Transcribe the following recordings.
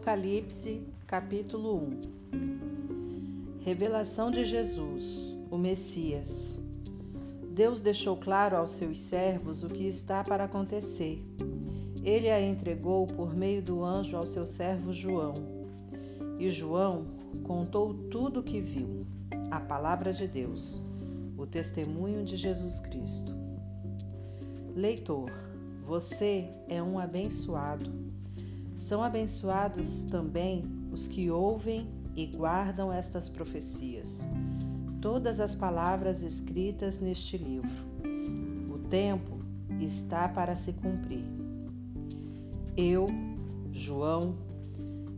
Apocalipse, capítulo 1 Revelação de Jesus, o Messias. Deus deixou claro aos seus servos o que está para acontecer. Ele a entregou por meio do anjo ao seu servo João. E João contou tudo o que viu, a palavra de Deus, o testemunho de Jesus Cristo. Leitor, você é um abençoado são abençoados também os que ouvem e guardam estas profecias, todas as palavras escritas neste livro. O tempo está para se cumprir. Eu, João,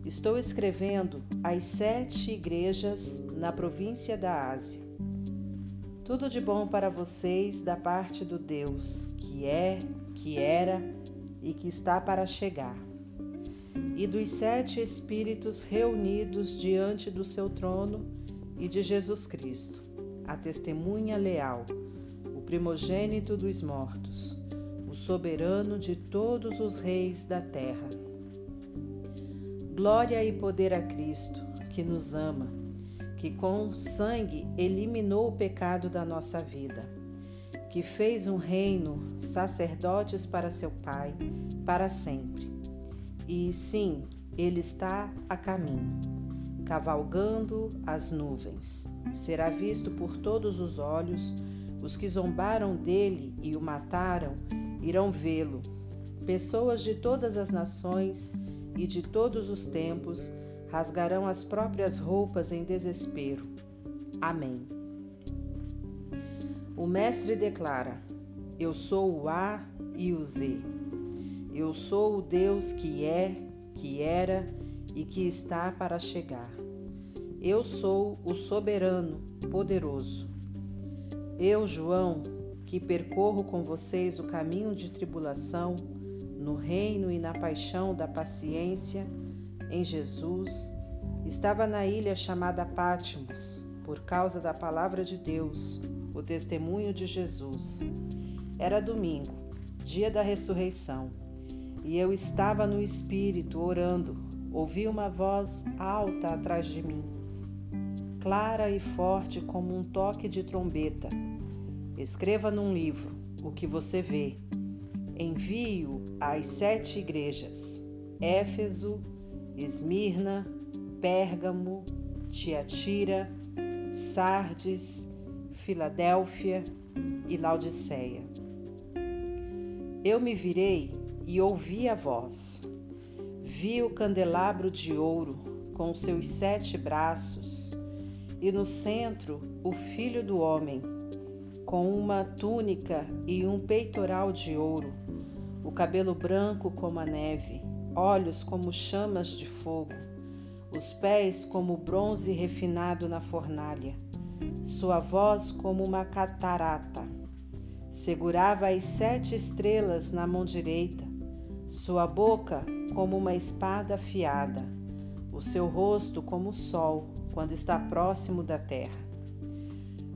estou escrevendo às sete igrejas na província da Ásia. Tudo de bom para vocês da parte do Deus que é, que era e que está para chegar e dos sete Espíritos reunidos diante do seu trono e de Jesus Cristo, a testemunha leal, o primogênito dos mortos, o soberano de todos os reis da terra. Glória e poder a Cristo, que nos ama, que com sangue eliminou o pecado da nossa vida, que fez um reino, sacerdotes para seu Pai, para sempre e sim, ele está a caminho, cavalgando as nuvens. Será visto por todos os olhos, os que zombaram dele e o mataram irão vê-lo. Pessoas de todas as nações e de todos os tempos rasgarão as próprias roupas em desespero. Amém. O Mestre declara: Eu sou o A e o Z. Eu sou o Deus que é, que era e que está para chegar. Eu sou o soberano, poderoso. Eu, João, que percorro com vocês o caminho de tribulação, no reino e na paixão da paciência, em Jesus, estava na ilha chamada Pátimos, por causa da palavra de Deus, o testemunho de Jesus. Era domingo, dia da ressurreição. E eu estava no espírito orando. Ouvi uma voz alta atrás de mim, clara e forte como um toque de trombeta. Escreva num livro o que você vê. Envio às sete igrejas: Éfeso, Esmirna, Pérgamo, Tiatira, Sardes, Filadélfia e Laodiceia. Eu me virei e ouvi a voz. Vi o candelabro de ouro com seus sete braços, e no centro o Filho do Homem, com uma túnica e um peitoral de ouro, o cabelo branco como a neve, olhos como chamas de fogo, os pés como bronze refinado na fornalha, sua voz como uma catarata. Segurava as sete estrelas na mão direita sua boca como uma espada afiada, o seu rosto como o sol quando está próximo da terra.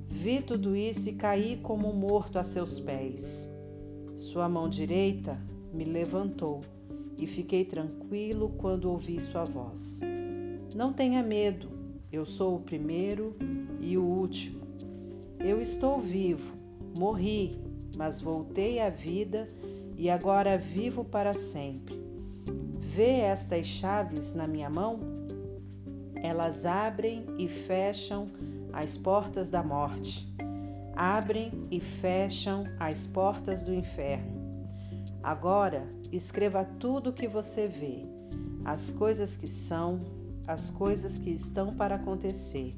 Vi tudo isso e caí como morto a seus pés. Sua mão direita me levantou e fiquei tranquilo quando ouvi sua voz. Não tenha medo, eu sou o primeiro e o último. Eu estou vivo, morri, mas voltei à vida e agora vivo para sempre. Vê estas chaves na minha mão? Elas abrem e fecham as portas da morte, abrem e fecham as portas do inferno. Agora escreva tudo o que você vê, as coisas que são, as coisas que estão para acontecer.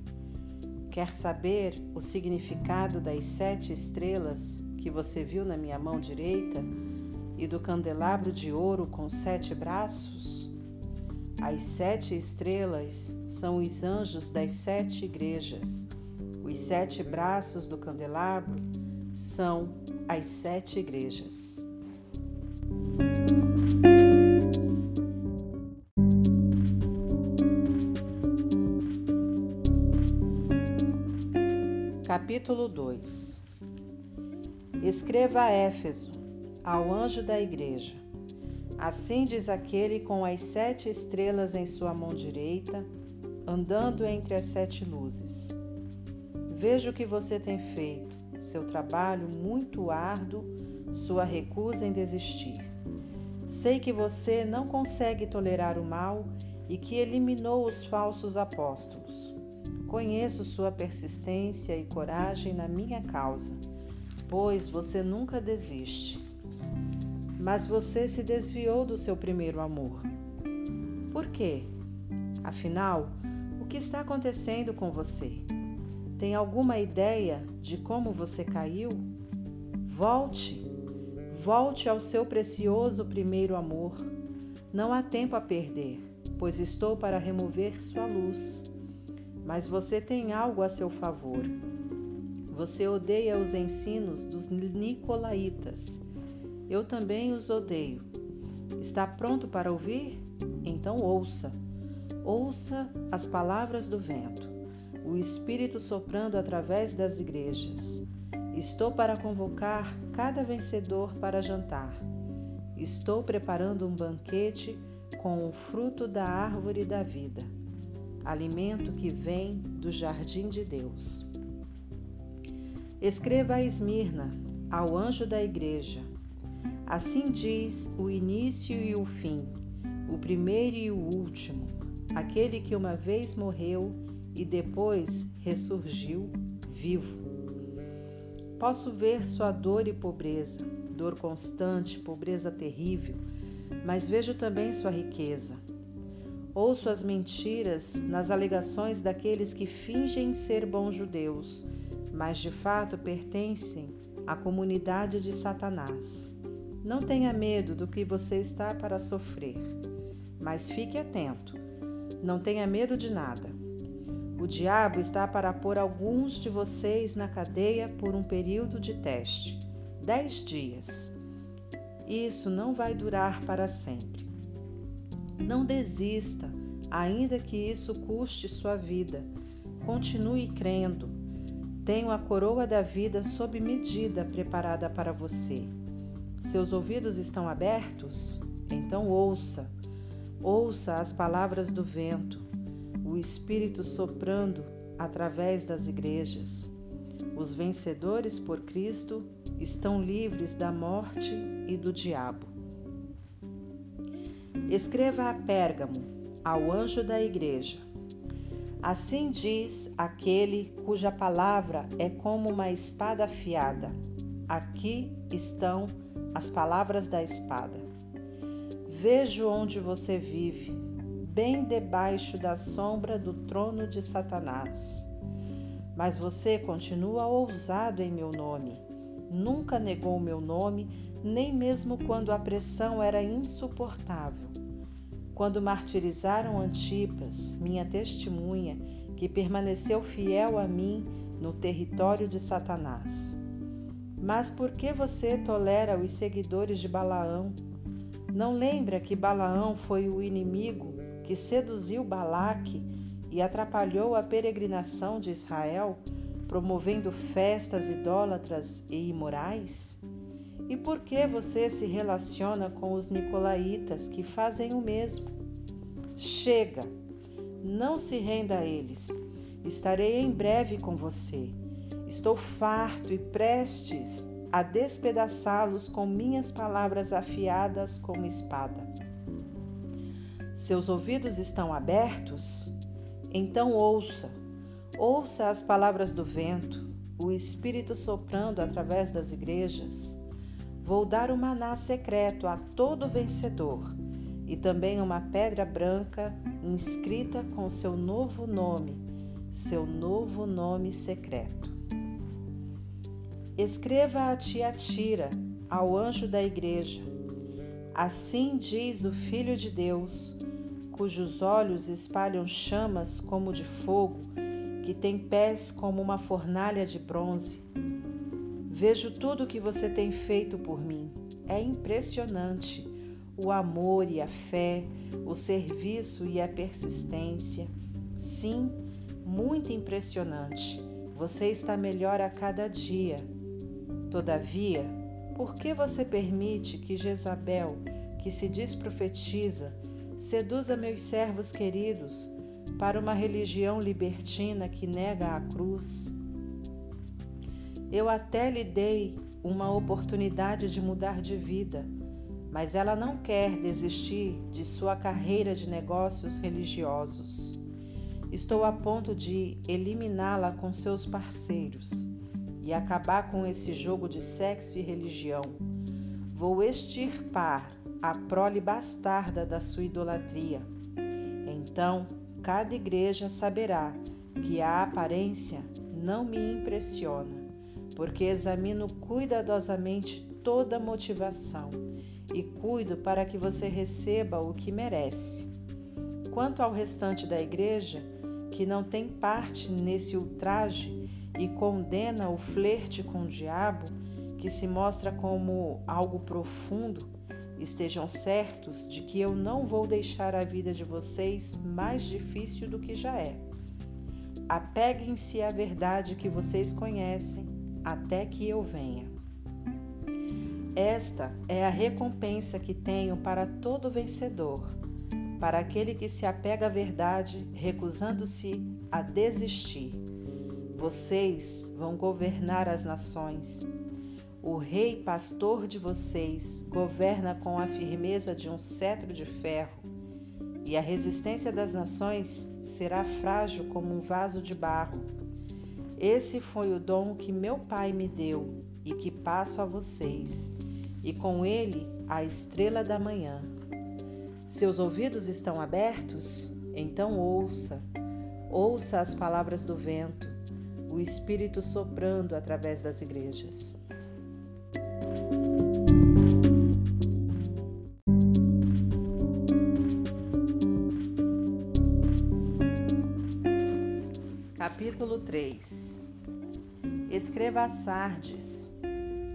Quer saber o significado das sete estrelas que você viu na minha mão direita? E do candelabro de ouro com sete braços? As sete estrelas são os anjos das sete igrejas. Os sete braços do candelabro são as sete igrejas. Capítulo 2 Escreva a Éfeso ao anjo da igreja. Assim diz aquele com as sete estrelas em sua mão direita, andando entre as sete luzes. Vejo o que você tem feito, seu trabalho muito árduo, sua recusa em desistir. Sei que você não consegue tolerar o mal e que eliminou os falsos apóstolos. Conheço sua persistência e coragem na minha causa, pois você nunca desiste. Mas você se desviou do seu primeiro amor. Por quê? Afinal, o que está acontecendo com você? Tem alguma ideia de como você caiu? Volte, volte ao seu precioso primeiro amor. Não há tempo a perder, pois estou para remover sua luz mas você tem algo a seu favor. Você odeia os ensinos dos nicolaítas. Eu também os odeio. Está pronto para ouvir? Então ouça. Ouça as palavras do vento, o Espírito soprando através das igrejas. Estou para convocar cada vencedor para jantar. Estou preparando um banquete com o fruto da árvore da vida alimento que vem do jardim de Deus. Escreva a Esmirna, ao anjo da igreja. Assim diz o início e o fim, o primeiro e o último, aquele que uma vez morreu e depois ressurgiu vivo. Posso ver sua dor e pobreza, dor constante, pobreza terrível, mas vejo também sua riqueza Ouço as mentiras nas alegações daqueles que fingem ser bons judeus, mas de fato pertencem à comunidade de Satanás. Não tenha medo do que você está para sofrer, mas fique atento. Não tenha medo de nada. O diabo está para pôr alguns de vocês na cadeia por um período de teste dez dias. Isso não vai durar para sempre. Não desista, ainda que isso custe sua vida. Continue crendo. Tenho a coroa da vida sob medida preparada para você. Seus ouvidos estão abertos? Então ouça. Ouça as palavras do vento, o Espírito soprando através das igrejas. Os vencedores por Cristo estão livres da morte e do diabo. Escreva a Pérgamo, ao anjo da igreja. Assim diz aquele cuja palavra é como uma espada afiada. Aqui estão as palavras da espada. Vejo onde você vive, bem debaixo da sombra do trono de Satanás. Mas você continua ousado em meu nome. Nunca negou meu nome, nem mesmo quando a pressão era insuportável quando martirizaram Antipas, minha testemunha, que permaneceu fiel a mim no território de Satanás. Mas por que você tolera os seguidores de Balaão? Não lembra que Balaão foi o inimigo que seduziu Balaque e atrapalhou a peregrinação de Israel, promovendo festas idólatras e imorais? E por que você se relaciona com os nicolaítas que fazem o mesmo? Chega! Não se renda a eles. Estarei em breve com você. Estou farto e prestes a despedaçá-los com minhas palavras afiadas como espada. Seus ouvidos estão abertos? Então ouça. Ouça as palavras do vento, o Espírito soprando através das igrejas. Vou dar o maná secreto a todo vencedor e também uma pedra branca inscrita com seu novo nome, seu novo nome secreto. Escreva a Tiatira, ao anjo da igreja. Assim diz o Filho de Deus, cujos olhos espalham chamas como de fogo, que tem pés como uma fornalha de bronze Vejo tudo o que você tem feito por mim. É impressionante o amor e a fé, o serviço e a persistência. Sim, muito impressionante. Você está melhor a cada dia. Todavia, por que você permite que Jezabel, que se diz profetiza, seduza meus servos queridos para uma religião libertina que nega a cruz. Eu até lhe dei uma oportunidade de mudar de vida, mas ela não quer desistir de sua carreira de negócios religiosos. Estou a ponto de eliminá-la com seus parceiros e acabar com esse jogo de sexo e religião. Vou extirpar a prole bastarda da sua idolatria. Então, cada igreja saberá que a aparência não me impressiona, porque examino cuidadosamente toda motivação e cuido para que você receba o que merece. Quanto ao restante da igreja, que não tem parte nesse ultraje e condena o flerte com o diabo, que se mostra como algo profundo, Estejam certos de que eu não vou deixar a vida de vocês mais difícil do que já é. Apeguem-se à verdade que vocês conhecem até que eu venha. Esta é a recompensa que tenho para todo vencedor, para aquele que se apega à verdade, recusando-se a desistir. Vocês vão governar as nações o rei pastor de vocês governa com a firmeza de um cetro de ferro, e a resistência das nações será frágil como um vaso de barro. Esse foi o dom que meu pai me deu e que passo a vocês, e com ele a estrela da manhã. Seus ouvidos estão abertos? Então ouça, ouça as palavras do vento, o Espírito soprando através das igrejas. Capítulo 3 Escreva a Sardes,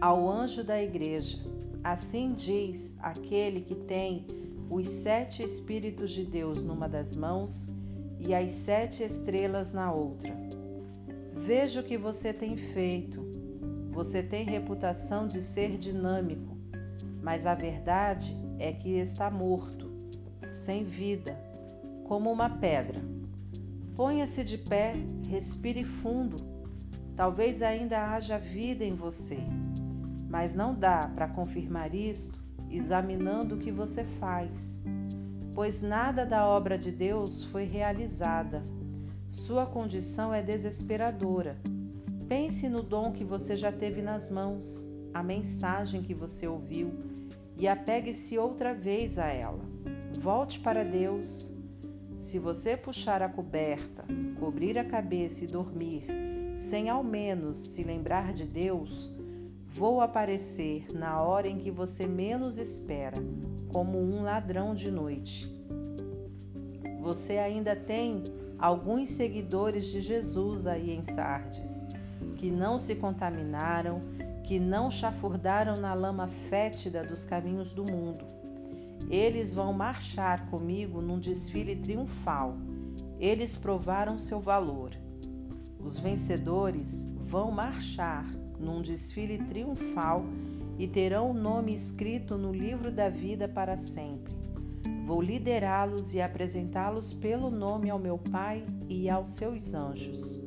ao anjo da igreja. Assim diz aquele que tem os sete Espíritos de Deus numa das mãos e as sete estrelas na outra. Veja o que você tem feito. Você tem reputação de ser dinâmico, mas a verdade é que está morto, sem vida, como uma pedra. Ponha-se de pé, respire fundo. Talvez ainda haja vida em você, mas não dá para confirmar isto examinando o que você faz, pois nada da obra de Deus foi realizada. Sua condição é desesperadora. Pense no dom que você já teve nas mãos, a mensagem que você ouviu e apegue-se outra vez a ela. Volte para Deus se você puxar a coberta, cobrir a cabeça e dormir, sem ao menos se lembrar de Deus, vou aparecer na hora em que você menos espera, como um ladrão de noite. Você ainda tem alguns seguidores de Jesus aí em Sardes, que não se contaminaram, que não chafurdaram na lama fétida dos caminhos do mundo eles vão marchar comigo num desfile triunfal. Eles provaram seu valor. Os vencedores vão marchar num desfile triunfal e terão o nome escrito no livro da vida para sempre. Vou liderá-los e apresentá-los pelo nome ao meu Pai e aos seus anjos.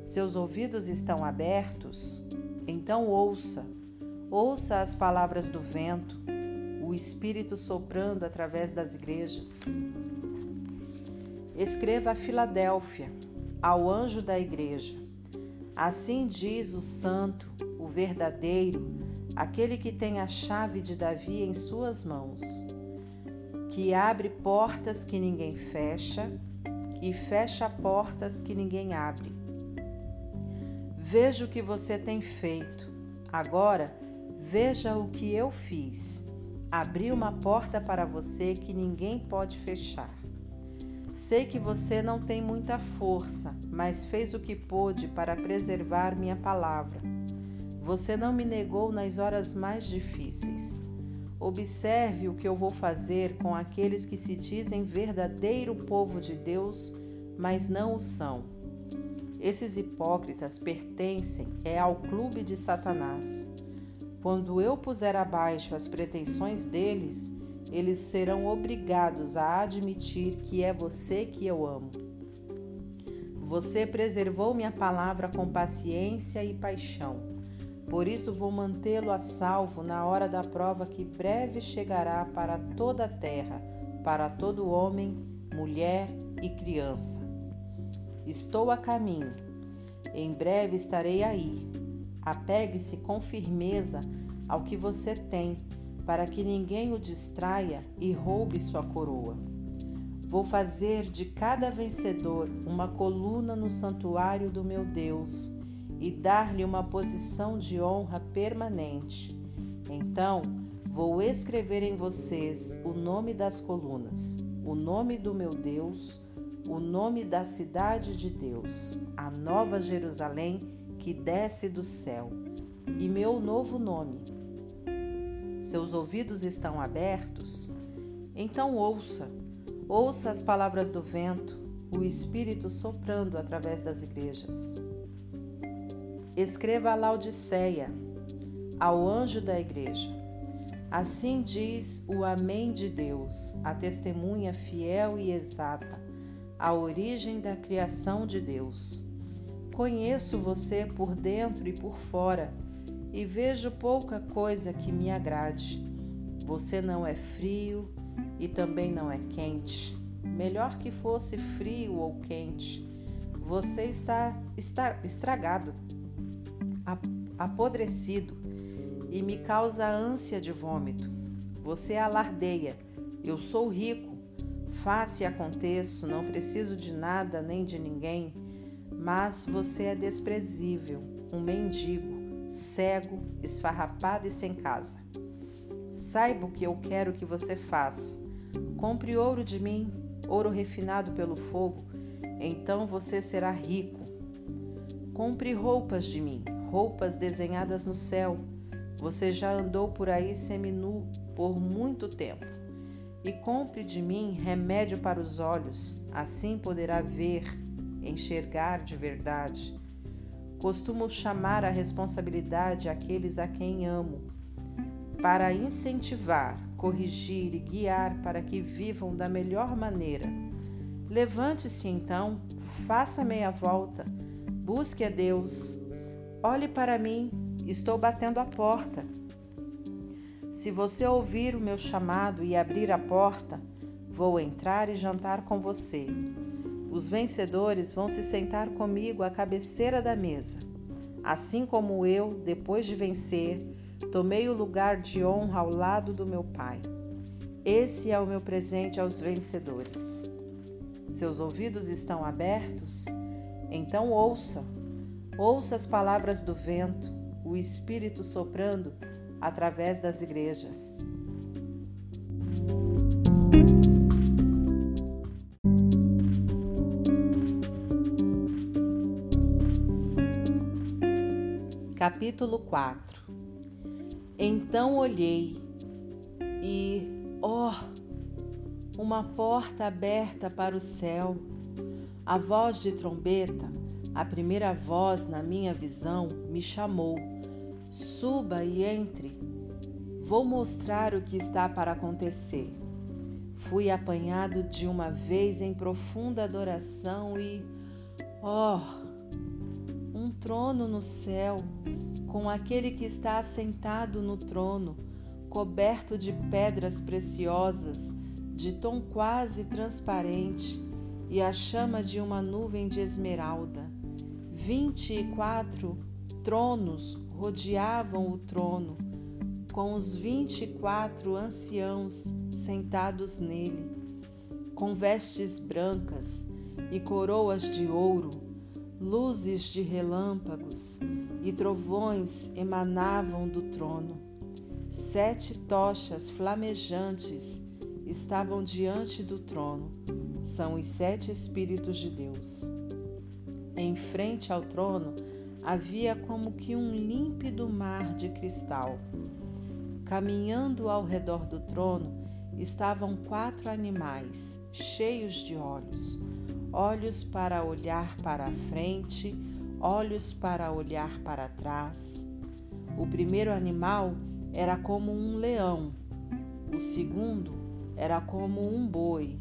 Seus ouvidos estão abertos? Então ouça, ouça as palavras do vento, o Espírito soprando através das igrejas. Escreva a Filadélfia, ao anjo da igreja. Assim diz o Santo, o verdadeiro, aquele que tem a chave de Davi em suas mãos, que abre portas que ninguém fecha e fecha portas que ninguém abre. Veja o que você tem feito. Agora, veja o que eu fiz abri uma porta para você que ninguém pode fechar. Sei que você não tem muita força, mas fez o que pôde para preservar minha palavra. Você não me negou nas horas mais difíceis. Observe o que eu vou fazer com aqueles que se dizem verdadeiro povo de Deus, mas não o são. Esses hipócritas pertencem é ao clube de Satanás. Quando eu puser abaixo as pretensões deles, eles serão obrigados a admitir que é você que eu amo. Você preservou minha palavra com paciência e paixão. Por isso vou mantê-lo a salvo na hora da prova que breve chegará para toda a terra, para todo homem, mulher e criança. Estou a caminho. Em breve estarei aí. Apegue-se com firmeza ao que você tem, para que ninguém o distraia e roube sua coroa. Vou fazer de cada vencedor uma coluna no santuário do meu Deus e dar-lhe uma posição de honra permanente. Então, vou escrever em vocês o nome das colunas, o nome do meu Deus, o nome da cidade de Deus, a nova Jerusalém que desce do céu, e meu novo nome. Seus ouvidos estão abertos? Então ouça Ouça as palavras do vento, o Espírito soprando através das igrejas. Escreva a Laodiceia, ao anjo da igreja. Assim diz o Amém de Deus, a testemunha fiel e exata, a origem da criação de Deus. Conheço você por dentro e por fora, e vejo pouca coisa que me agrade. Você não é frio e também não é quente. Melhor que fosse frio ou quente. Você está, está estragado, apodrecido e me causa ânsia de vômito. Você alardeia. Eu sou rico, faço e aconteço, não preciso de nada nem de ninguém, mas você é desprezível, um mendigo, cego, esfarrapado e sem casa. Saiba o que eu quero que você faça. Compre ouro de mim, ouro refinado pelo fogo, então você será rico. Compre roupas de mim, roupas desenhadas no céu. Você já andou por aí seminu por muito tempo. E compre de mim remédio para os olhos, assim poderá ver, enxergar de verdade. Costumo chamar a responsabilidade aqueles a quem amo, para incentivar, corrigir e guiar para que vivam da melhor maneira. Levante-se então, faça meia volta, busque a Deus. Olhe para mim, estou batendo a porta. Se você ouvir o meu chamado e abrir a porta, vou entrar e jantar com você. Os vencedores vão se sentar comigo à cabeceira da mesa. Assim como eu, depois de vencer, Tomei o lugar de honra ao lado do meu Pai. Esse é o meu presente aos vencedores. Seus ouvidos estão abertos? Então ouça. Ouça as palavras do vento, o Espírito soprando através das igrejas. Capítulo 4 então olhei e, ó, oh, uma porta aberta para o céu. A voz de trombeta, a primeira voz na minha visão, me chamou: Suba e entre. Vou mostrar o que está para acontecer. Fui apanhado de uma vez em profunda adoração e, oh, um trono no céu com aquele que está assentado no trono, coberto de pedras preciosas, de tom quase transparente, e a chama de uma nuvem de esmeralda. Vinte e quatro tronos rodeavam o trono, com os vinte e quatro anciãos sentados nele, com vestes brancas e coroas de ouro luzes de relâmpagos e trovões emanavam do trono. Sete tochas flamejantes estavam diante do trono. São os sete Espíritos de Deus. Em frente ao trono havia como que um límpido mar de cristal. Caminhando ao redor do trono estavam quatro animais, cheios de olhos olhos para olhar para a frente, olhos para olhar para trás. O primeiro animal era como um leão, o segundo, era como um boi,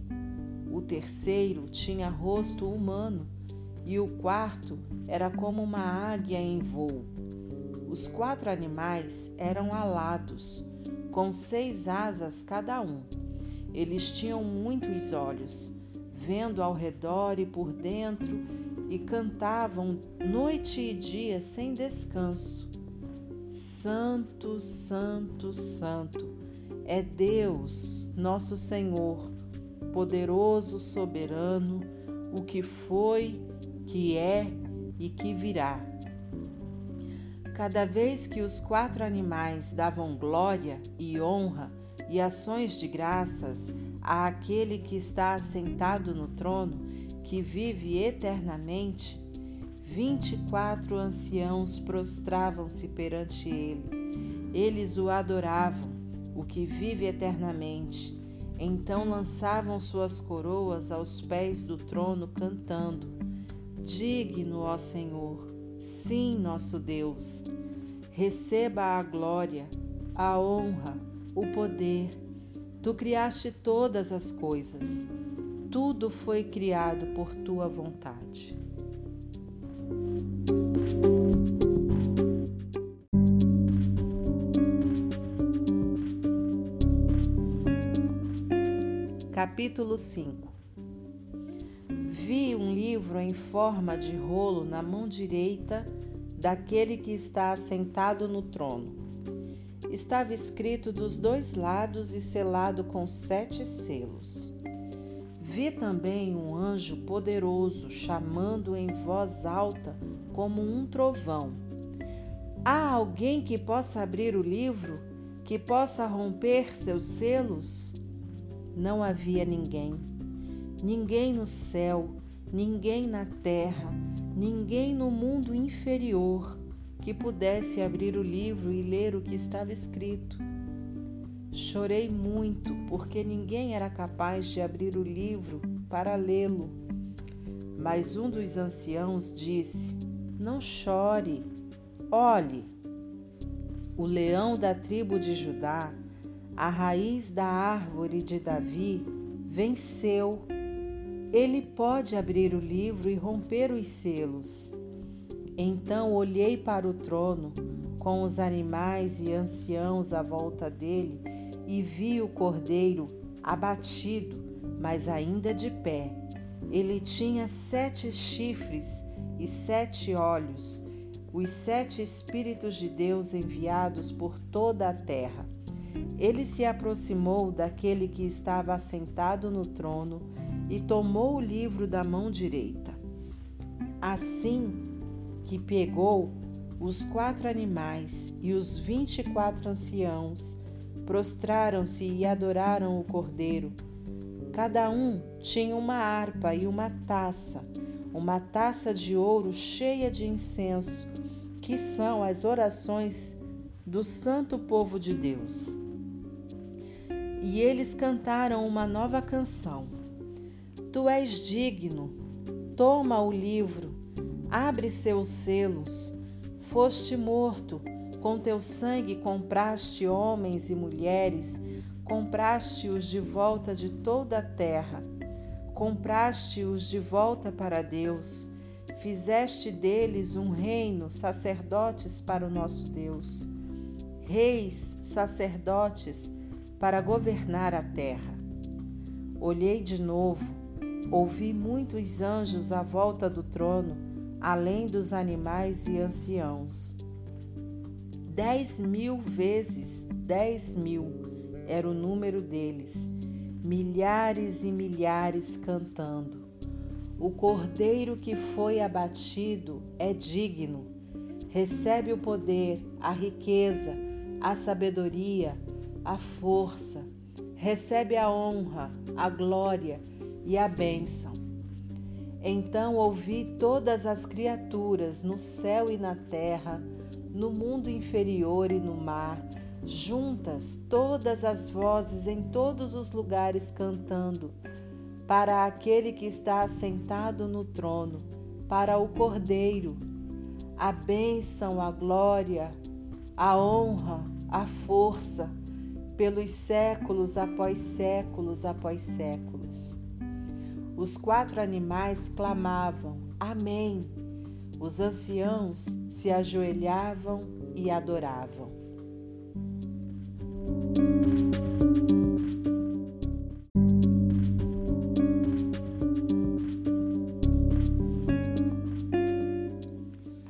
o terceiro tinha rosto humano e o quarto era como uma águia em voo. Os quatro animais eram alados, com seis asas cada um. Eles tinham muitos olhos, vendo ao redor e por dentro, e cantavam noite e dia sem descanso. Santo, Santo, Santo é Deus, nosso Senhor, poderoso, soberano, o que foi, que é e que virá. Cada vez que os quatro animais davam glória e honra e ações de graças àquele que está assentado no trono, que vive eternamente, vinte e quatro anciãos prostravam-se perante ele. Eles o adoravam, o que vive eternamente. Então lançavam suas coroas aos pés do trono, cantando: Digno, ó Senhor, sim, nosso Deus, receba a glória, a honra, o poder. Tu criaste todas as coisas tudo foi criado por tua vontade. Capítulo 5 Vi um livro em forma de rolo na mão direita daquele que está assentado no trono. Estava escrito dos dois lados e selado com sete selos. Vi também um anjo poderoso chamando em voz alta, como um trovão: Há alguém que possa abrir o livro, que possa romper seus selos? Não havia ninguém. Ninguém no céu, ninguém na terra, ninguém no mundo inferior que pudesse abrir o livro e ler o que estava escrito. Chorei muito porque ninguém era capaz de abrir o livro para lê-lo. Mas um dos anciãos disse: Não chore, olhe. O leão da tribo de Judá, a raiz da árvore de Davi, venceu. Ele pode abrir o livro e romper os selos. Então olhei para o trono, com os animais e anciãos à volta dele, e vi o cordeiro abatido, mas ainda de pé. Ele tinha sete chifres e sete olhos, os sete Espíritos de Deus enviados por toda a terra. Ele se aproximou daquele que estava assentado no trono e tomou o livro da mão direita. Assim que pegou os quatro animais e os vinte e quatro anciãos, prostraram-se e adoraram o Cordeiro. Cada um tinha uma harpa e uma taça, uma taça de ouro cheia de incenso, que são as orações do santo povo de Deus. E eles cantaram uma nova canção. Tu és digno, toma o livro, abre seus selos, foste morto com teu sangue compraste homens e mulheres, compraste-os de volta de toda a terra, compraste-os de volta para Deus, fizeste deles um reino, sacerdotes para o nosso Deus, reis, sacerdotes para governar a terra. Olhei de novo, ouvi muitos anjos à volta do trono, além dos animais e anciãos Dez mil vezes dez mil era o número deles, milhares e milhares cantando. O cordeiro que foi abatido é digno, recebe o poder, a riqueza, a sabedoria, a força, recebe a honra, a glória e a bênção. Então ouvi todas as criaturas no céu e na terra no mundo inferior e no mar, juntas todas as vozes em todos os lugares cantando, para aquele que está assentado no trono, para o Cordeiro, a bênção, a glória, a honra, a força, pelos séculos após séculos após séculos. Os quatro animais clamavam: Amém. Os anciãos se ajoelhavam e adoravam.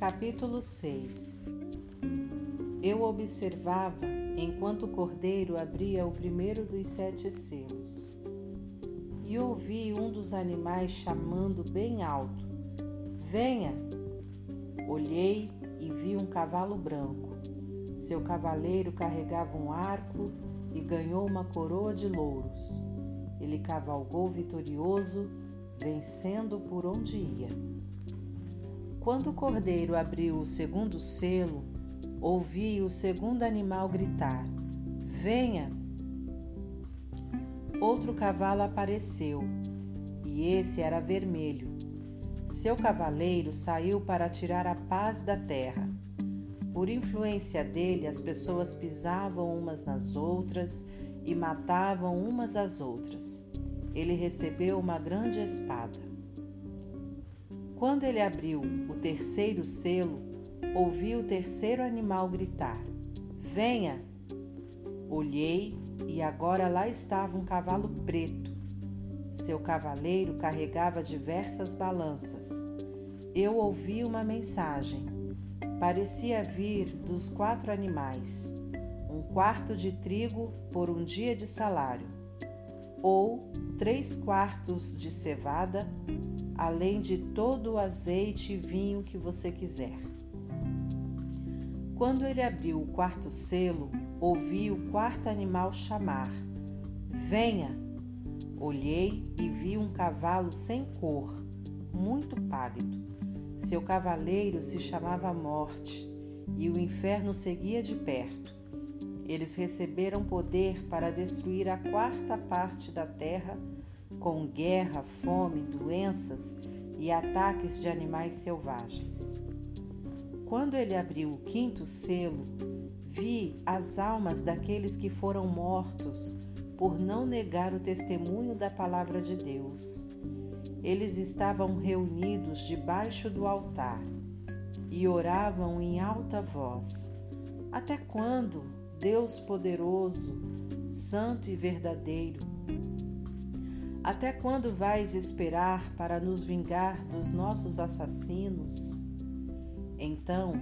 Capítulo 6 Eu observava enquanto o cordeiro abria o primeiro dos sete selos. E ouvi um dos animais chamando bem alto: Venha! Olhei e vi um cavalo branco. Seu cavaleiro carregava um arco e ganhou uma coroa de louros. Ele cavalgou vitorioso, vencendo por onde ia. Quando o cordeiro abriu o segundo selo, ouvi o segundo animal gritar: Venha! Outro cavalo apareceu, e esse era vermelho. Seu cavaleiro saiu para tirar a paz da terra. Por influência dele, as pessoas pisavam umas nas outras e matavam umas às outras. Ele recebeu uma grande espada. Quando ele abriu o terceiro selo, ouvi o terceiro animal gritar: Venha! Olhei e agora lá estava um cavalo preto. Seu cavaleiro carregava diversas balanças. Eu ouvi uma mensagem. Parecia vir dos quatro animais: um quarto de trigo por um dia de salário, ou três quartos de cevada além de todo o azeite e vinho que você quiser. Quando ele abriu o quarto selo, ouvi o quarto animal chamar: Venha! Olhei e vi um cavalo sem cor, muito pálido. Seu cavaleiro se chamava Morte e o inferno seguia de perto. Eles receberam poder para destruir a quarta parte da terra com guerra, fome, doenças e ataques de animais selvagens. Quando ele abriu o quinto selo, vi as almas daqueles que foram mortos por não negar o testemunho da palavra de Deus. Eles estavam reunidos debaixo do altar e oravam em alta voz: Até quando, Deus poderoso, santo e verdadeiro, até quando vais esperar para nos vingar dos nossos assassinos? Então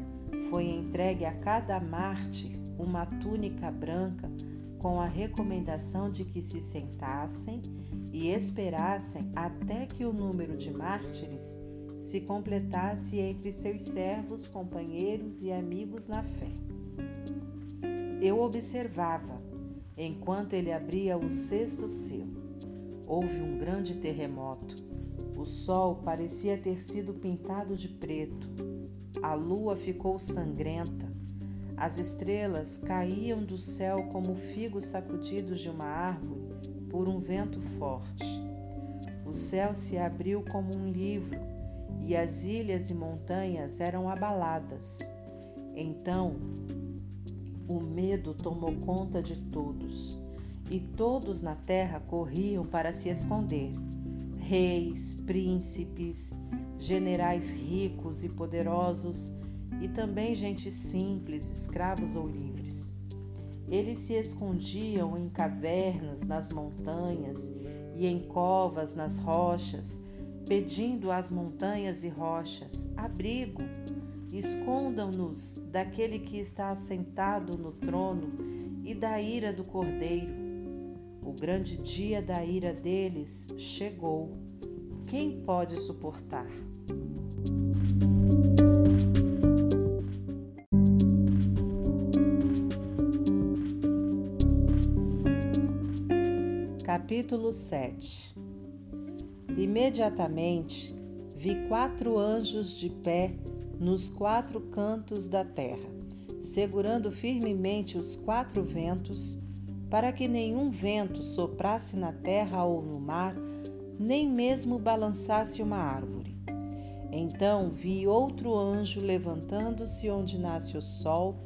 foi entregue a cada Marte uma túnica branca com a recomendação de que se sentassem e esperassem até que o número de mártires se completasse entre seus servos, companheiros e amigos na fé. Eu observava enquanto ele abria o sexto selo. Houve um grande terremoto. O sol parecia ter sido pintado de preto. A lua ficou sangrenta. As estrelas caíam do céu como figos sacudidos de uma árvore por um vento forte. O céu se abriu como um livro e as ilhas e montanhas eram abaladas. Então, o medo tomou conta de todos e todos na terra corriam para se esconder. Reis, príncipes, generais ricos e poderosos, e também gente simples, escravos ou livres. Eles se escondiam em cavernas nas montanhas e em covas nas rochas, pedindo às montanhas e rochas abrigo. Escondam-nos daquele que está assentado no trono e da ira do cordeiro o grande dia da ira deles chegou. Quem pode suportar? Capítulo 7 Imediatamente vi quatro anjos de pé nos quatro cantos da terra, segurando firmemente os quatro ventos para que nenhum vento soprasse na terra ou no mar, nem mesmo balançasse uma árvore. Então vi outro anjo levantando-se onde nasce o sol,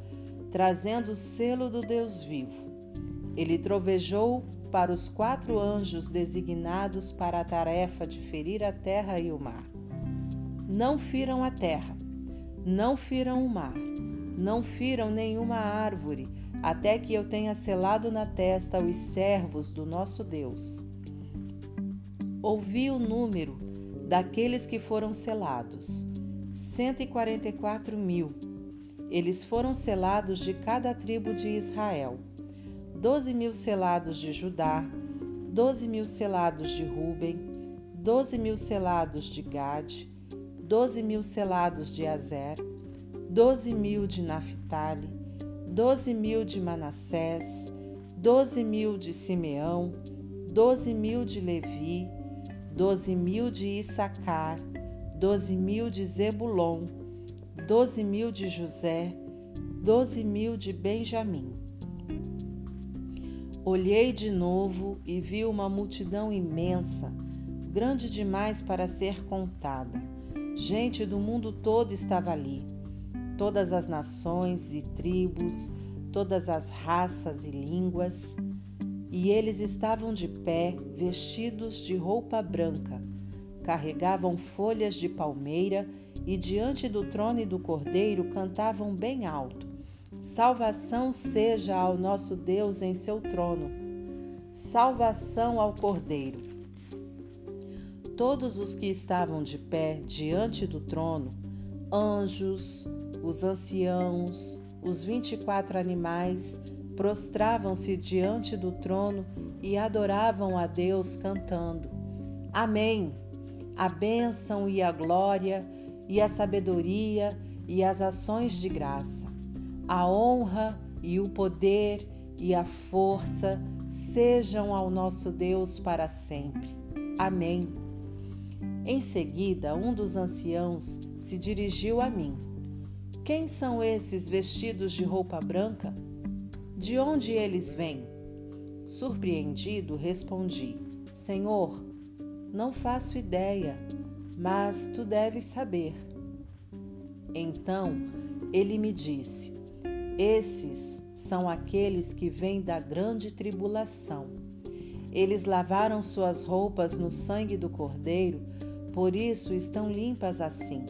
trazendo o selo do Deus vivo. Ele trovejou para os quatro anjos designados para a tarefa de ferir a terra e o mar. Não firam a terra, não firam o mar, não firam nenhuma árvore, até que eu tenha selado na testa os servos do nosso Deus. Ouvi o número daqueles que foram selados: 144 mil. Eles foram selados de cada tribo de Israel. Doze mil selados de Judá, doze mil selados de Ruben, doze mil selados de Gade, doze mil selados de Azer, doze mil de Naphtali, doze mil de Manassés, doze mil de Simeão, doze mil de Levi, doze mil de Issacar, doze mil de Zebulon, doze mil de José, doze mil de Benjamim. Olhei de novo e vi uma multidão imensa, grande demais para ser contada. Gente do mundo todo estava ali. Todas as nações e tribos, todas as raças e línguas. E eles estavam de pé, vestidos de roupa branca. Carregavam folhas de palmeira e diante do trono e do cordeiro cantavam bem alto Salvação seja ao nosso Deus em seu trono. Salvação ao Cordeiro. Todos os que estavam de pé diante do trono, anjos, os anciãos, os vinte e quatro animais, prostravam-se diante do trono e adoravam a Deus cantando: Amém. A bênção e a glória e a sabedoria e as ações de graça a honra e o poder e a força sejam ao nosso Deus para sempre. Amém. Em seguida, um dos anciãos se dirigiu a mim. Quem são esses vestidos de roupa branca? De onde eles vêm? Surpreendido, respondi: Senhor, não faço ideia, mas tu deves saber. Então ele me disse: esses são aqueles que vêm da grande tribulação. Eles lavaram suas roupas no sangue do Cordeiro, por isso estão limpas assim.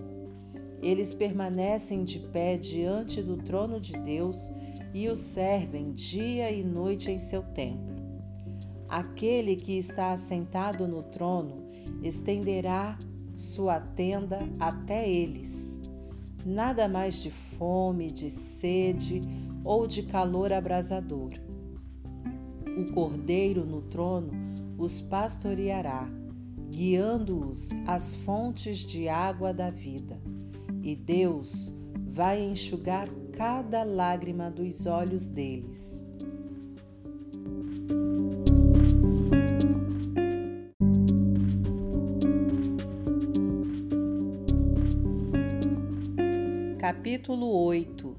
Eles permanecem de pé diante do trono de Deus e o servem dia e noite em seu templo. Aquele que está assentado no trono estenderá sua tenda até eles nada mais de fome, de sede ou de calor abrasador. O cordeiro no trono os pastoreará, guiando-os às fontes de água da vida, e Deus vai enxugar cada lágrima dos olhos deles. Capítulo 8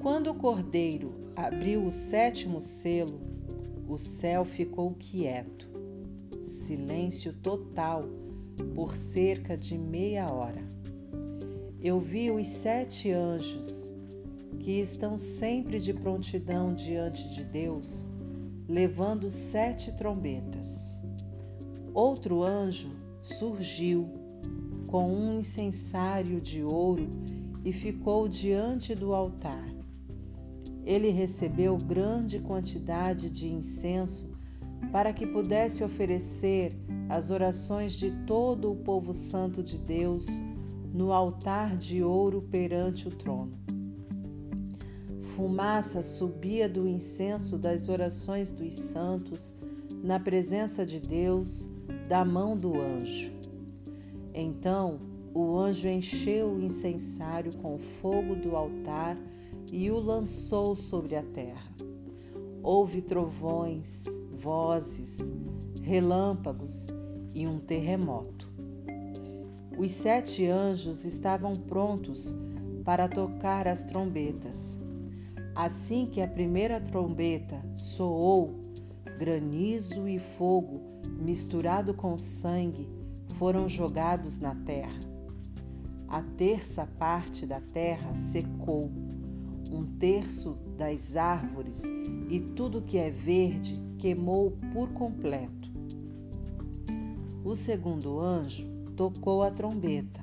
Quando o cordeiro abriu o sétimo selo, o céu ficou quieto. Silêncio total por cerca de meia hora. Eu vi os sete anjos, que estão sempre de prontidão diante de Deus, levando sete trombetas. Outro anjo surgiu com um incensário de ouro e ficou diante do altar. Ele recebeu grande quantidade de incenso para que pudesse oferecer as orações de todo o povo santo de Deus no altar de ouro perante o trono. Fumaça subia do incenso das orações dos santos na presença de Deus da mão do anjo. Então o anjo encheu o incensário com o fogo do altar e o lançou sobre a terra. Houve trovões, vozes, relâmpagos e um terremoto. Os sete anjos estavam prontos para tocar as trombetas. Assim que a primeira trombeta soou, granizo e fogo misturado com sangue foram jogados na terra. A terça parte da terra secou, um terço das árvores e tudo que é verde queimou por completo. O segundo anjo tocou a trombeta.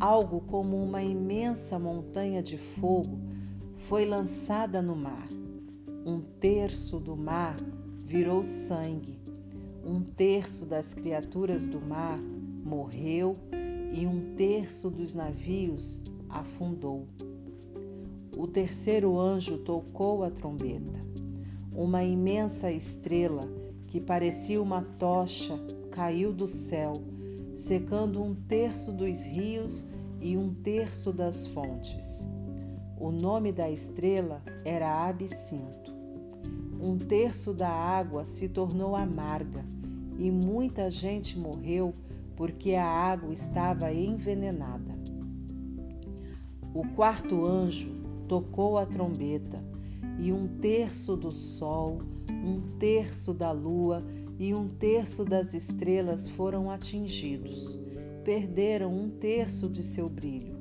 Algo como uma imensa montanha de fogo foi lançada no mar. Um terço do mar virou sangue, um terço das criaturas do mar morreu e um terço dos navios afundou. O terceiro anjo tocou a trombeta. Uma imensa estrela, que parecia uma tocha, caiu do céu, secando um terço dos rios e um terço das fontes. O nome da estrela era Absinto. Um terço da água se tornou amarga e muita gente morreu porque a água estava envenenada. O quarto anjo tocou a trombeta, e um terço do sol, um terço da lua e um terço das estrelas foram atingidos. Perderam um terço de seu brilho.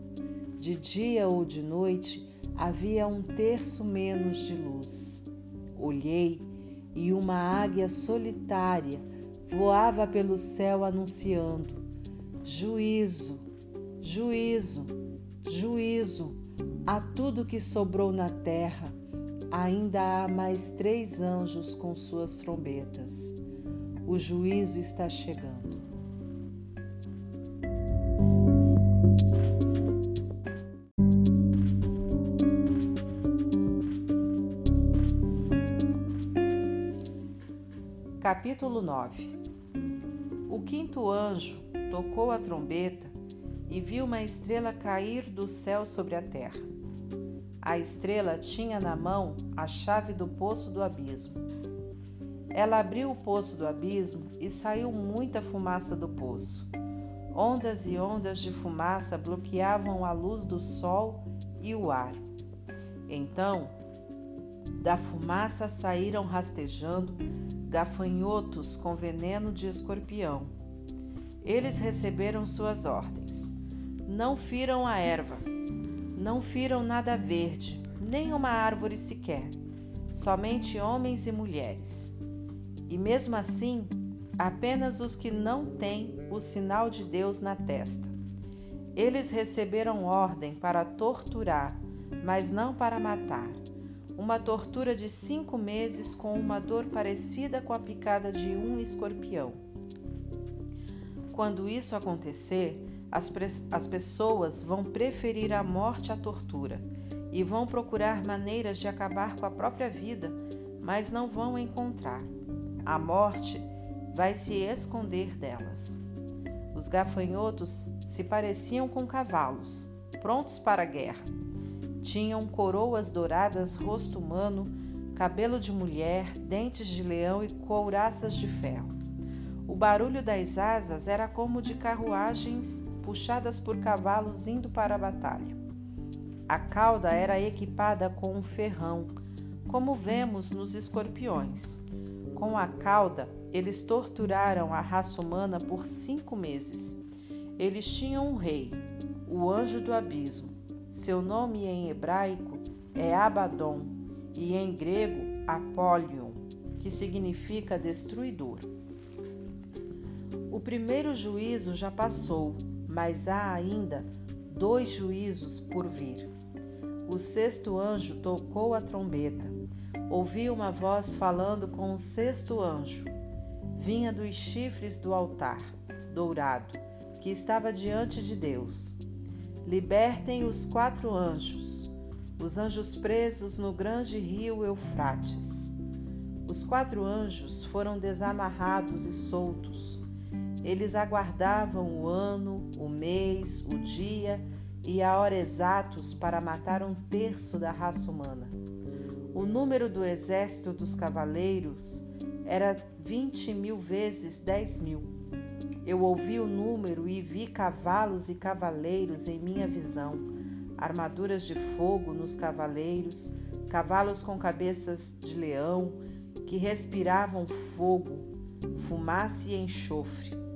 De dia ou de noite havia um terço menos de luz. Olhei e uma águia solitária voava pelo céu anunciando: Juízo, juízo, juízo a tudo que sobrou na terra, ainda há mais três anjos com suas trombetas. O juízo está chegando. Capítulo 9 O quinto anjo tocou a trombeta e viu uma estrela cair do céu sobre a terra. A estrela tinha na mão a chave do poço do abismo. Ela abriu o poço do abismo e saiu muita fumaça do poço. Ondas e ondas de fumaça bloqueavam a luz do sol e o ar. Então, da fumaça saíram rastejando gafanhotos com veneno de escorpião. Eles receberam suas ordens. Não firam a erva, não firam nada verde, nem uma árvore sequer, somente homens e mulheres. E mesmo assim, apenas os que não têm o sinal de Deus na testa. Eles receberam ordem para torturar, mas não para matar. Uma tortura de cinco meses com uma dor parecida com a picada de um escorpião. Quando isso acontecer, as, as pessoas vão preferir a morte à tortura e vão procurar maneiras de acabar com a própria vida, mas não vão encontrar. A morte vai se esconder delas. Os gafanhotos se pareciam com cavalos, prontos para a guerra. Tinham coroas douradas, rosto humano, cabelo de mulher, dentes de leão e couraças de ferro. O barulho das asas era como de carruagens puxadas por cavalos indo para a batalha. A cauda era equipada com um ferrão, como vemos nos escorpiões. Com a cauda, eles torturaram a raça humana por cinco meses. Eles tinham um rei, o anjo do abismo. Seu nome em hebraico é Abaddon e em grego Apolion, que significa destruidor. O primeiro juízo já passou mas há ainda dois juízos por vir. O sexto anjo tocou a trombeta. Ouvi uma voz falando com o sexto anjo. Vinha dos chifres do altar, dourado, que estava diante de Deus. Libertem os quatro anjos, os anjos presos no grande rio Eufrates. Os quatro anjos foram desamarrados e soltos eles aguardavam o ano, o mês, o dia e a hora exatos para matar um terço da raça humana. O número do exército dos cavaleiros era vinte mil vezes dez mil. Eu ouvi o número e vi cavalos e cavaleiros em minha visão, armaduras de fogo nos cavaleiros, cavalos com cabeças de leão que respiravam fogo, fumaça e enxofre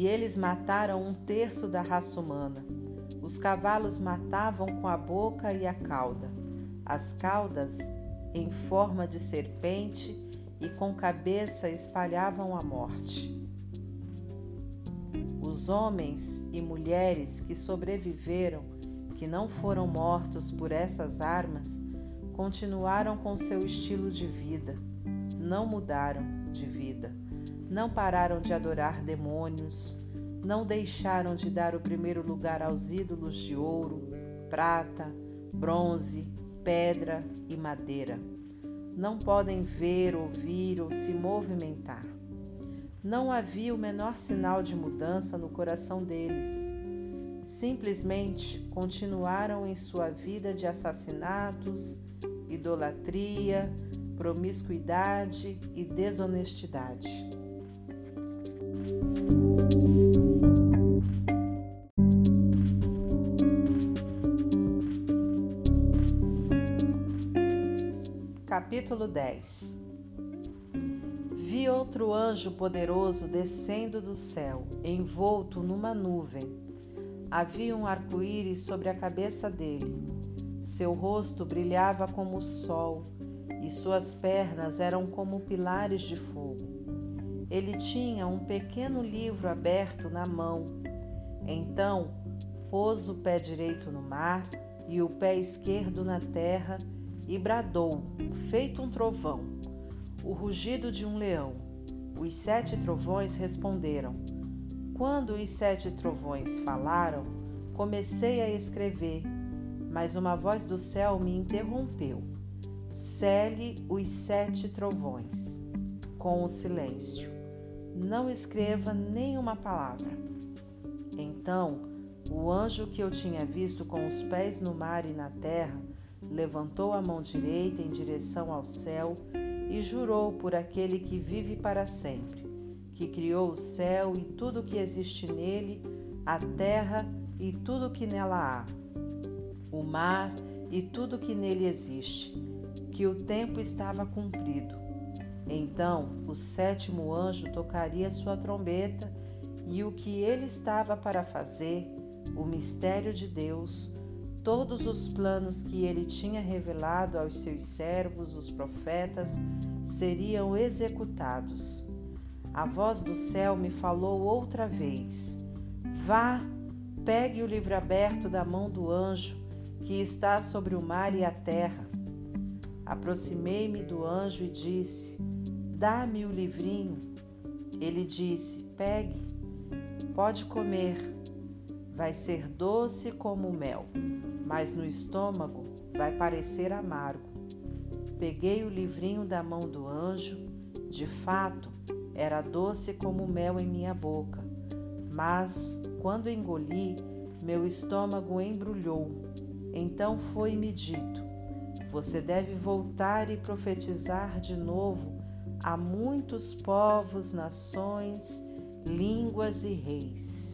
e eles mataram um terço da raça humana. Os cavalos matavam com a boca e a cauda, as caudas em forma de serpente e com cabeça espalhavam a morte. Os homens e mulheres que sobreviveram, que não foram mortos por essas armas, continuaram com seu estilo de vida, não mudaram de vida, não pararam de adorar demônios, não deixaram de dar o primeiro lugar aos ídolos de ouro, prata, bronze, pedra e madeira. Não podem ver, ouvir ou se movimentar. Não havia o menor sinal de mudança no coração deles. Simplesmente continuaram em sua vida de assassinatos, idolatria, promiscuidade e desonestidade. Capítulo 10 Vi outro anjo poderoso descendo do céu, envolto numa nuvem. Havia um arco-íris sobre a cabeça dele. Seu rosto brilhava como o sol e suas pernas eram como pilares de fogo. Ele tinha um pequeno livro aberto na mão. Então pôs o pé direito no mar e o pé esquerdo na terra e bradou, feito um trovão, o rugido de um leão. Os sete trovões responderam. Quando os sete trovões falaram, comecei a escrever, mas uma voz do céu me interrompeu. Cele os sete trovões, com o silêncio. Não escreva nenhuma palavra. Então, o anjo que eu tinha visto com os pés no mar e na terra levantou a mão direita em direção ao céu e jurou por aquele que vive para sempre, que criou o céu e tudo que existe nele, a terra e tudo que nela há, o mar e tudo que nele existe, que o tempo estava cumprido. Então o sétimo anjo tocaria sua trombeta e o que ele estava para fazer, o mistério de Deus, todos os planos que ele tinha revelado aos seus servos, os profetas, seriam executados. A voz do céu me falou outra vez: Vá, pegue o livro aberto da mão do anjo que está sobre o mar e a terra. Aproximei-me do anjo e disse: Dá-me o livrinho. Ele disse: Pegue, pode comer, vai ser doce como mel mas no estômago vai parecer amargo. Peguei o livrinho da mão do anjo, de fato, era doce como mel em minha boca, mas quando engoli, meu estômago embrulhou. Então foi-me dito: Você deve voltar e profetizar de novo a muitos povos, nações, línguas e reis.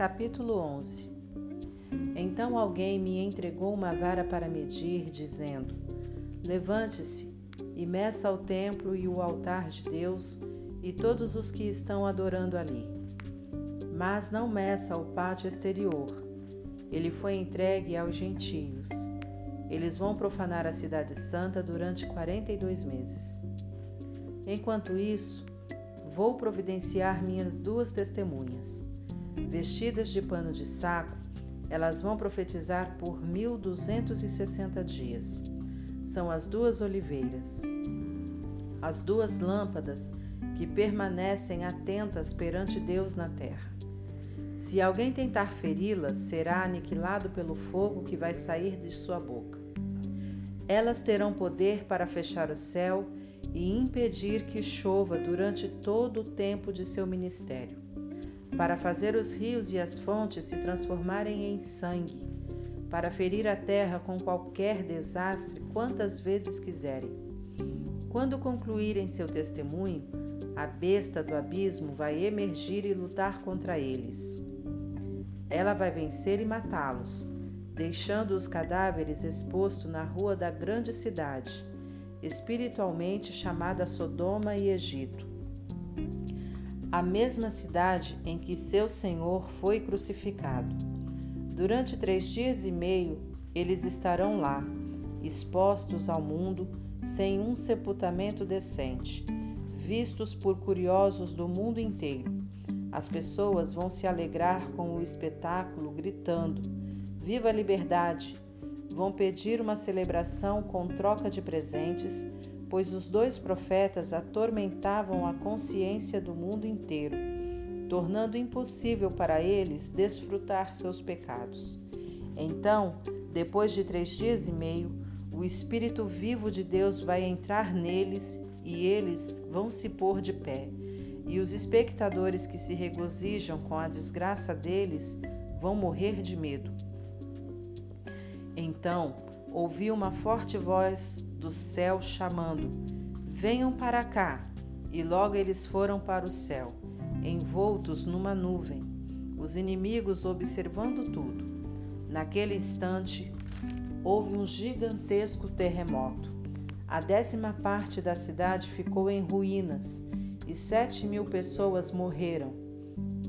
Capítulo 11 Então alguém me entregou uma vara para medir, dizendo: Levante-se e meça o templo e o altar de Deus e todos os que estão adorando ali. Mas não meça o pátio exterior. Ele foi entregue aos gentios. Eles vão profanar a cidade santa durante 42 meses. Enquanto isso, vou providenciar minhas duas testemunhas Vestidas de pano de saco, elas vão profetizar por 1260 dias. São as duas oliveiras, as duas lâmpadas que permanecem atentas perante Deus na terra. Se alguém tentar feri-las, será aniquilado pelo fogo que vai sair de sua boca. Elas terão poder para fechar o céu e impedir que chova durante todo o tempo de seu ministério para fazer os rios e as fontes se transformarem em sangue, para ferir a terra com qualquer desastre quantas vezes quiserem. Quando concluírem seu testemunho, a besta do abismo vai emergir e lutar contra eles. Ela vai vencer e matá-los, deixando os cadáveres expostos na rua da grande cidade, espiritualmente chamada Sodoma e Egito. A mesma cidade em que seu Senhor foi crucificado. Durante três dias e meio, eles estarão lá, expostos ao mundo, sem um sepultamento decente, vistos por curiosos do mundo inteiro. As pessoas vão se alegrar com o espetáculo, gritando: Viva a liberdade! Vão pedir uma celebração com troca de presentes, pois os dois profetas atormentavam a consciência do mundo inteiro, tornando impossível para eles desfrutar seus pecados. Então, depois de três dias e meio, o Espírito vivo de Deus vai entrar neles e eles vão se pôr de pé. E os espectadores que se regozijam com a desgraça deles vão morrer de medo. Então ouvi uma forte voz do céu chamando: Venham para cá! E logo eles foram para o céu, envoltos numa nuvem, os inimigos observando tudo. Naquele instante, houve um gigantesco terremoto. A décima parte da cidade ficou em ruínas e sete mil pessoas morreram.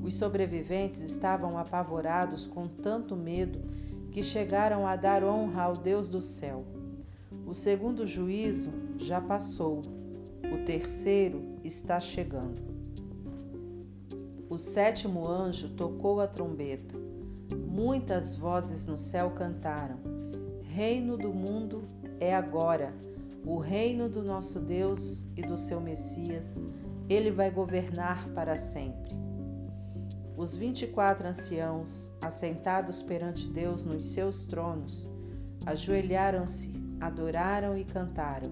Os sobreviventes estavam apavorados com tanto medo que chegaram a dar honra ao Deus do céu. O segundo juízo já passou, o terceiro está chegando. O sétimo anjo tocou a trombeta. Muitas vozes no céu cantaram reino do mundo é agora, o reino do nosso Deus e do seu Messias. Ele vai governar para sempre. Os vinte e quatro anciãos, assentados perante Deus nos seus tronos, ajoelharam-se, adoraram e cantaram: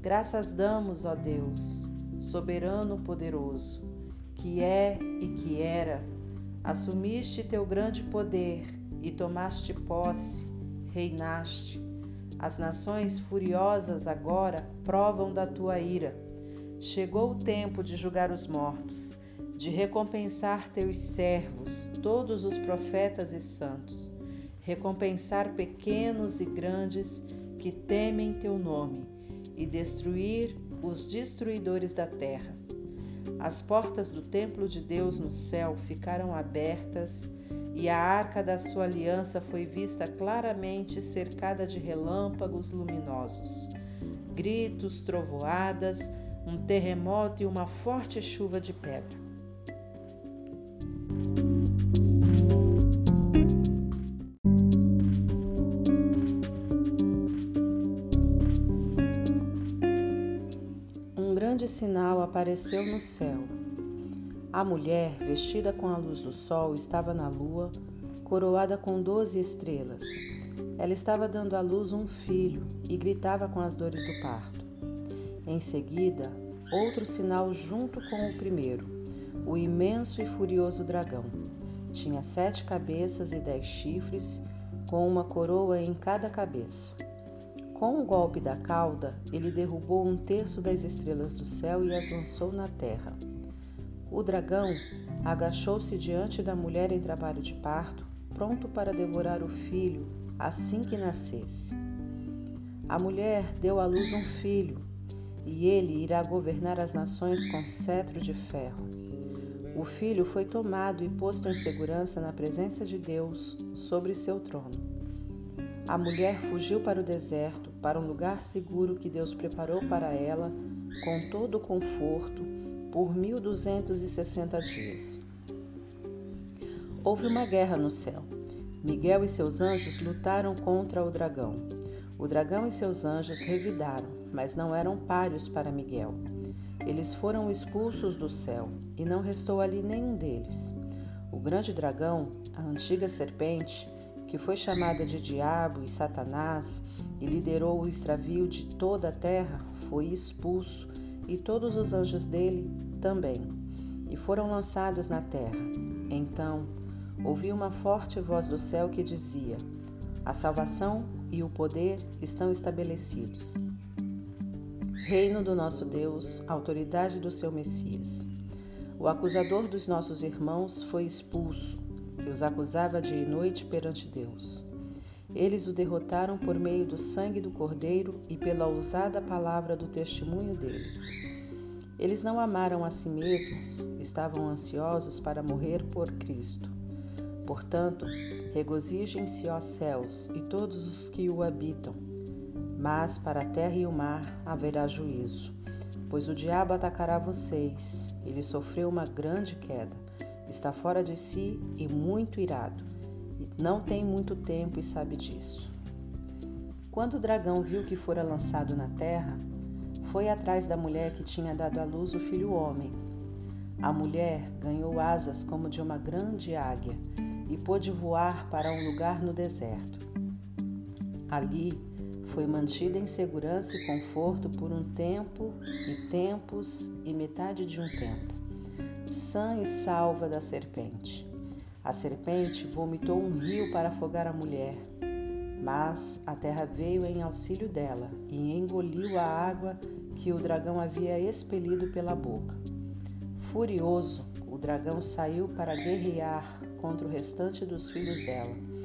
Graças damos, ó Deus, soberano poderoso, que é e que era. Assumiste teu grande poder e tomaste posse reinaste. As nações furiosas agora provam da tua ira. Chegou o tempo de julgar os mortos, de recompensar teus servos, todos os profetas e santos, recompensar pequenos e grandes que temem teu nome, e destruir os destruidores da terra. As portas do templo de Deus no céu ficaram abertas e a arca da sua aliança foi vista claramente cercada de relâmpagos luminosos, gritos, trovoadas, um terremoto e uma forte chuva de pedra. Um grande sinal apareceu no céu a mulher, vestida com a luz do sol, estava na lua, coroada com doze estrelas. Ela estava dando à luz um filho e gritava com as dores do parto. Em seguida, outro sinal junto com o primeiro, o imenso e furioso dragão. Tinha sete cabeças e dez chifres, com uma coroa em cada cabeça. Com o golpe da cauda, ele derrubou um terço das estrelas do céu e as lançou na terra. O dragão agachou-se diante da mulher em trabalho de parto, pronto para devorar o filho assim que nascesse. A mulher deu à luz um filho, e ele irá governar as nações com cetro de ferro. O filho foi tomado e posto em segurança na presença de Deus sobre seu trono. A mulher fugiu para o deserto, para um lugar seguro que Deus preparou para ela, com todo o conforto por 1260 dias. Houve uma guerra no céu. Miguel e seus anjos lutaram contra o dragão. O dragão e seus anjos revidaram, mas não eram páreos para Miguel. Eles foram expulsos do céu, e não restou ali nenhum deles. O grande dragão, a antiga serpente, que foi chamada de Diabo e Satanás e liderou o extravio de toda a terra, foi expulso, e todos os anjos dele também, e foram lançados na terra. Então ouvi uma forte voz do céu que dizia: A salvação e o poder estão estabelecidos. Reino do nosso Deus, autoridade do seu Messias. O acusador dos nossos irmãos foi expulso, que os acusava dia e noite perante Deus. Eles o derrotaram por meio do sangue do Cordeiro e pela ousada palavra do testemunho deles. Eles não amaram a si mesmos, estavam ansiosos para morrer por Cristo. Portanto, regozijem-se, ó céus, e todos os que o habitam. Mas para a terra e o mar haverá juízo, pois o diabo atacará vocês. Ele sofreu uma grande queda, está fora de si e muito irado. Não tem muito tempo e sabe disso. Quando o dragão viu que fora lançado na terra, foi atrás da mulher que tinha dado à luz o filho homem. A mulher ganhou asas como de uma grande águia e pôde voar para um lugar no deserto. Ali foi mantida em segurança e conforto por um tempo e tempos e metade de um tempo, sã e salva da serpente. A serpente vomitou um rio para afogar a mulher, mas a terra veio em auxílio dela e engoliu a água que o dragão havia expelido pela boca. Furioso, o dragão saiu para guerrear contra o restante dos filhos dela,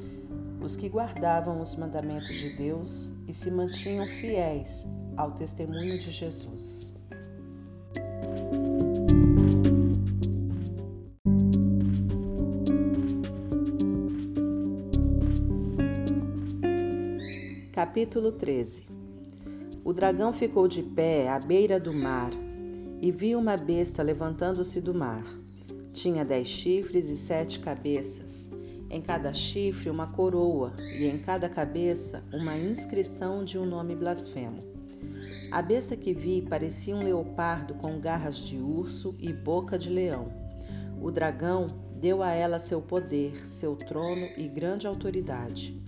os que guardavam os mandamentos de Deus e se mantinham fiéis ao testemunho de Jesus. Capítulo 13 O dragão ficou de pé à beira do mar e viu uma besta levantando-se do mar. Tinha dez chifres e sete cabeças. Em cada chifre, uma coroa, e em cada cabeça, uma inscrição de um nome blasfemo. A besta que vi parecia um leopardo com garras de urso e boca de leão. O dragão deu a ela seu poder, seu trono e grande autoridade.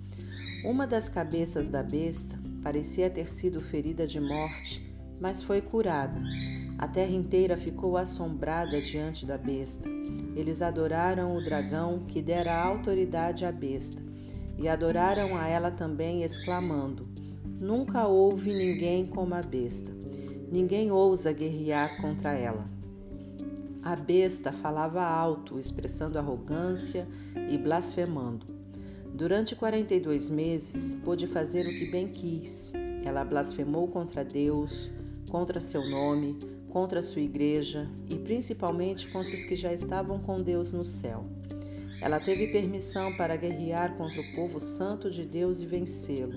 Uma das cabeças da besta parecia ter sido ferida de morte, mas foi curada. A terra inteira ficou assombrada diante da besta. Eles adoraram o dragão que dera autoridade à besta, e adoraram a ela também, exclamando: Nunca houve ninguém como a besta. Ninguém ousa guerrear contra ela. A besta falava alto, expressando arrogância e blasfemando. Durante 42 meses pôde fazer o que bem quis. Ela blasfemou contra Deus, contra seu nome, contra sua igreja e principalmente contra os que já estavam com Deus no céu. Ela teve permissão para guerrear contra o povo santo de Deus e vencê-lo.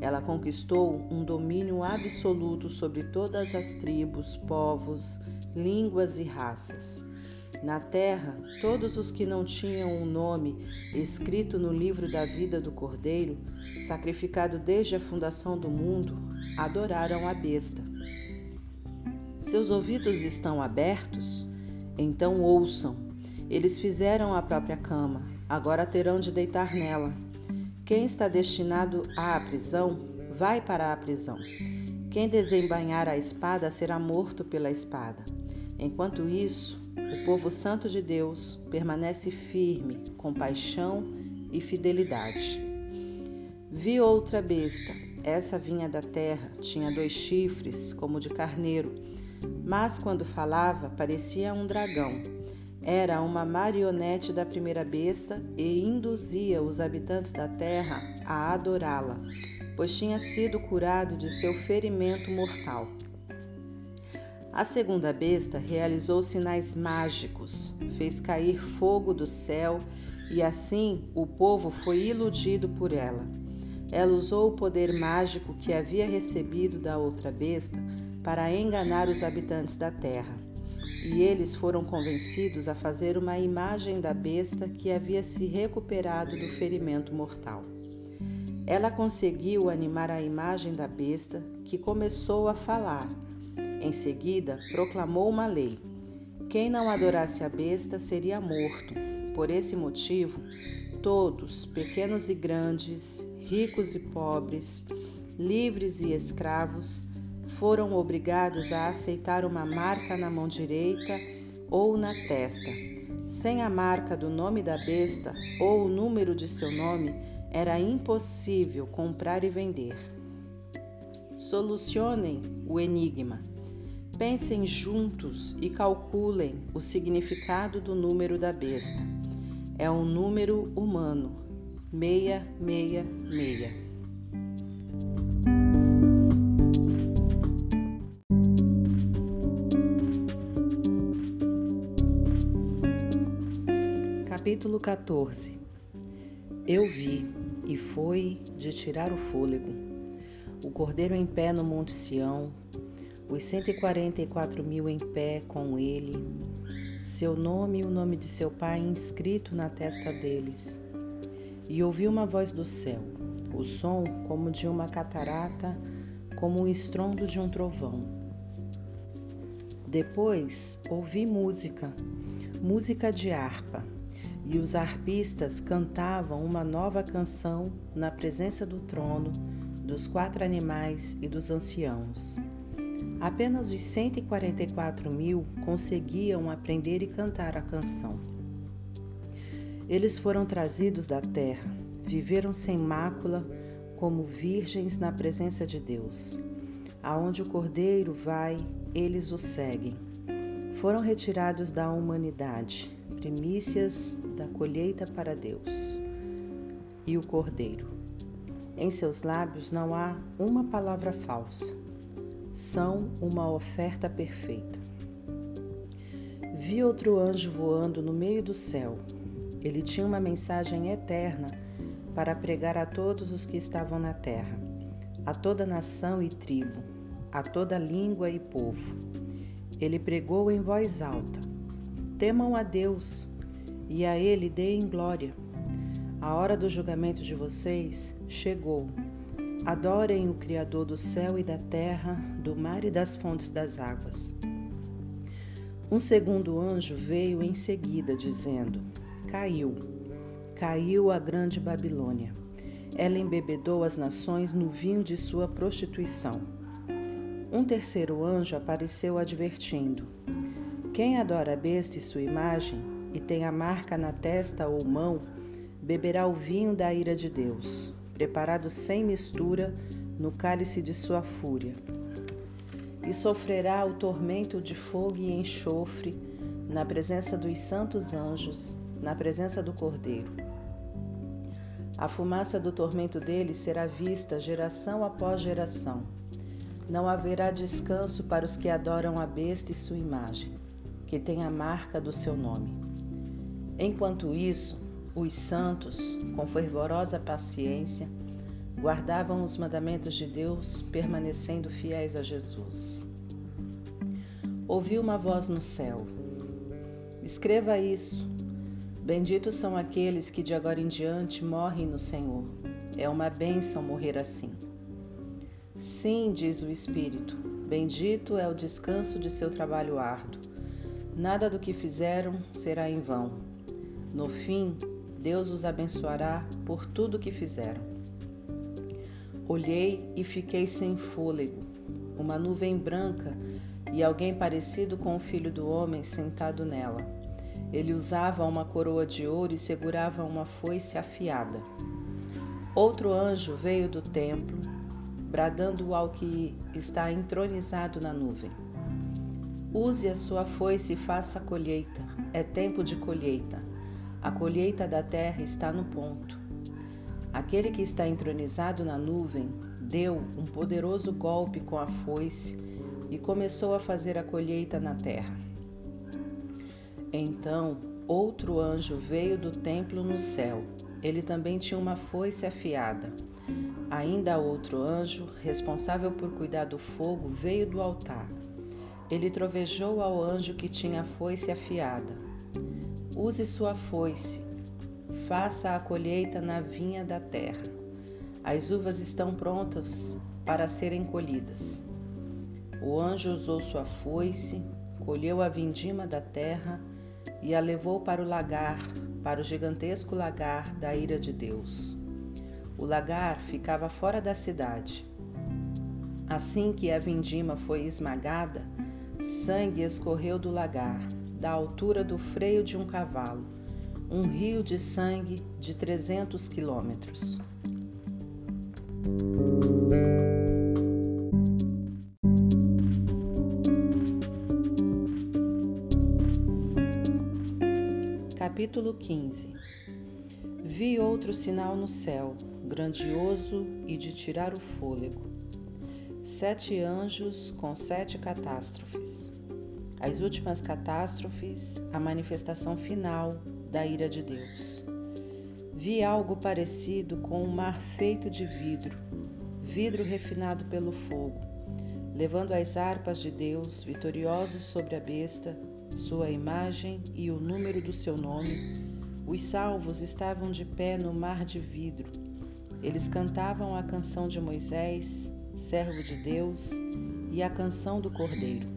Ela conquistou um domínio absoluto sobre todas as tribos, povos, línguas e raças. Na terra, todos os que não tinham um nome escrito no livro da vida do Cordeiro, sacrificado desde a fundação do mundo, adoraram a besta. Seus ouvidos estão abertos? Então ouçam. Eles fizeram a própria cama, agora terão de deitar nela. Quem está destinado à prisão, vai para a prisão. Quem desembainhar a espada será morto pela espada. Enquanto isso, o povo santo de Deus permanece firme, com paixão e fidelidade. Vi outra besta. Essa vinha da terra, tinha dois chifres, como de carneiro, mas quando falava parecia um dragão. Era uma marionete da primeira besta e induzia os habitantes da terra a adorá-la, pois tinha sido curado de seu ferimento mortal. A segunda besta realizou sinais mágicos, fez cair fogo do céu e assim o povo foi iludido por ela. Ela usou o poder mágico que havia recebido da outra besta para enganar os habitantes da terra. E eles foram convencidos a fazer uma imagem da besta que havia se recuperado do ferimento mortal. Ela conseguiu animar a imagem da besta, que começou a falar em seguida, proclamou uma lei: quem não adorasse a besta seria morto. Por esse motivo, todos, pequenos e grandes, ricos e pobres, livres e escravos, foram obrigados a aceitar uma marca na mão direita ou na testa. Sem a marca do nome da besta ou o número de seu nome, era impossível comprar e vender. Solucionem o enigma. Pensem juntos e calculem o significado do número da besta. É um número humano. 666. Capítulo 14 Eu vi, e foi de tirar o fôlego, o cordeiro em pé no Monte Sião, os 144 mil em pé com ele, seu nome e o nome de seu pai inscrito na testa deles. E ouvi uma voz do céu, o som como de uma catarata, como o estrondo de um trovão. Depois ouvi música, música de harpa e os arpistas cantavam uma nova canção na presença do trono, dos quatro animais e dos anciãos. Apenas os 144 mil conseguiam aprender e cantar a canção. Eles foram trazidos da terra, viveram sem mácula, como virgens na presença de Deus. Aonde o cordeiro vai, eles o seguem. Foram retirados da humanidade, primícias da colheita para Deus e o Cordeiro. Em seus lábios não há uma palavra falsa. São uma oferta perfeita. Vi outro anjo voando no meio do céu. Ele tinha uma mensagem eterna para pregar a todos os que estavam na terra, a toda nação e tribo, a toda língua e povo. Ele pregou em voz alta: Temam a Deus e a Ele deem glória. A hora do julgamento de vocês chegou. Adorem o Criador do céu e da terra, do mar e das fontes das águas. Um segundo anjo veio em seguida, dizendo: Caiu, caiu a grande Babilônia. Ela embebedou as nações no vinho de sua prostituição. Um terceiro anjo apareceu advertindo: Quem adora a besta e sua imagem e tem a marca na testa ou mão, beberá o vinho da ira de Deus, preparado sem mistura no cálice de sua fúria. E sofrerá o tormento de fogo e enxofre na presença dos santos anjos, na presença do Cordeiro. A fumaça do tormento dele será vista geração após geração. Não haverá descanso para os que adoram a besta e sua imagem, que tem a marca do seu nome. Enquanto isso, os santos, com fervorosa paciência, guardavam os mandamentos de Deus, permanecendo fiéis a Jesus. Ouvi uma voz no céu: Escreva isso. Benditos são aqueles que de agora em diante morrem no Senhor. É uma bênção morrer assim. Sim, diz o Espírito, bendito é o descanso de seu trabalho árduo. Nada do que fizeram será em vão. No fim, Deus os abençoará por tudo que fizeram. Olhei e fiquei sem fôlego, uma nuvem branca e alguém parecido com o filho do homem sentado nela. Ele usava uma coroa de ouro e segurava uma foice afiada. Outro anjo veio do templo, bradando ao que está entronizado na nuvem. Use a sua foice e faça a colheita. É tempo de colheita. A colheita da terra está no ponto. Aquele que está entronizado na nuvem deu um poderoso golpe com a foice e começou a fazer a colheita na terra. Então, outro anjo veio do templo no céu. Ele também tinha uma foice afiada. Ainda outro anjo, responsável por cuidar do fogo, veio do altar. Ele trovejou ao anjo que tinha a foice afiada. Use sua foice, faça a colheita na vinha da terra. As uvas estão prontas para serem colhidas. O anjo usou sua foice, colheu a vindima da terra e a levou para o lagar, para o gigantesco lagar da ira de Deus. O lagar ficava fora da cidade. Assim que a vindima foi esmagada, sangue escorreu do lagar da altura do freio de um cavalo, um rio de sangue de 300 quilômetros. Capítulo 15 Vi outro sinal no céu, grandioso e de tirar o fôlego. Sete anjos com sete catástrofes. As últimas catástrofes, a manifestação final da ira de Deus. Vi algo parecido com um mar feito de vidro, vidro refinado pelo fogo, levando as harpas de Deus, vitoriosos sobre a besta, sua imagem e o número do seu nome. Os salvos estavam de pé no mar de vidro. Eles cantavam a canção de Moisés, servo de Deus, e a canção do Cordeiro.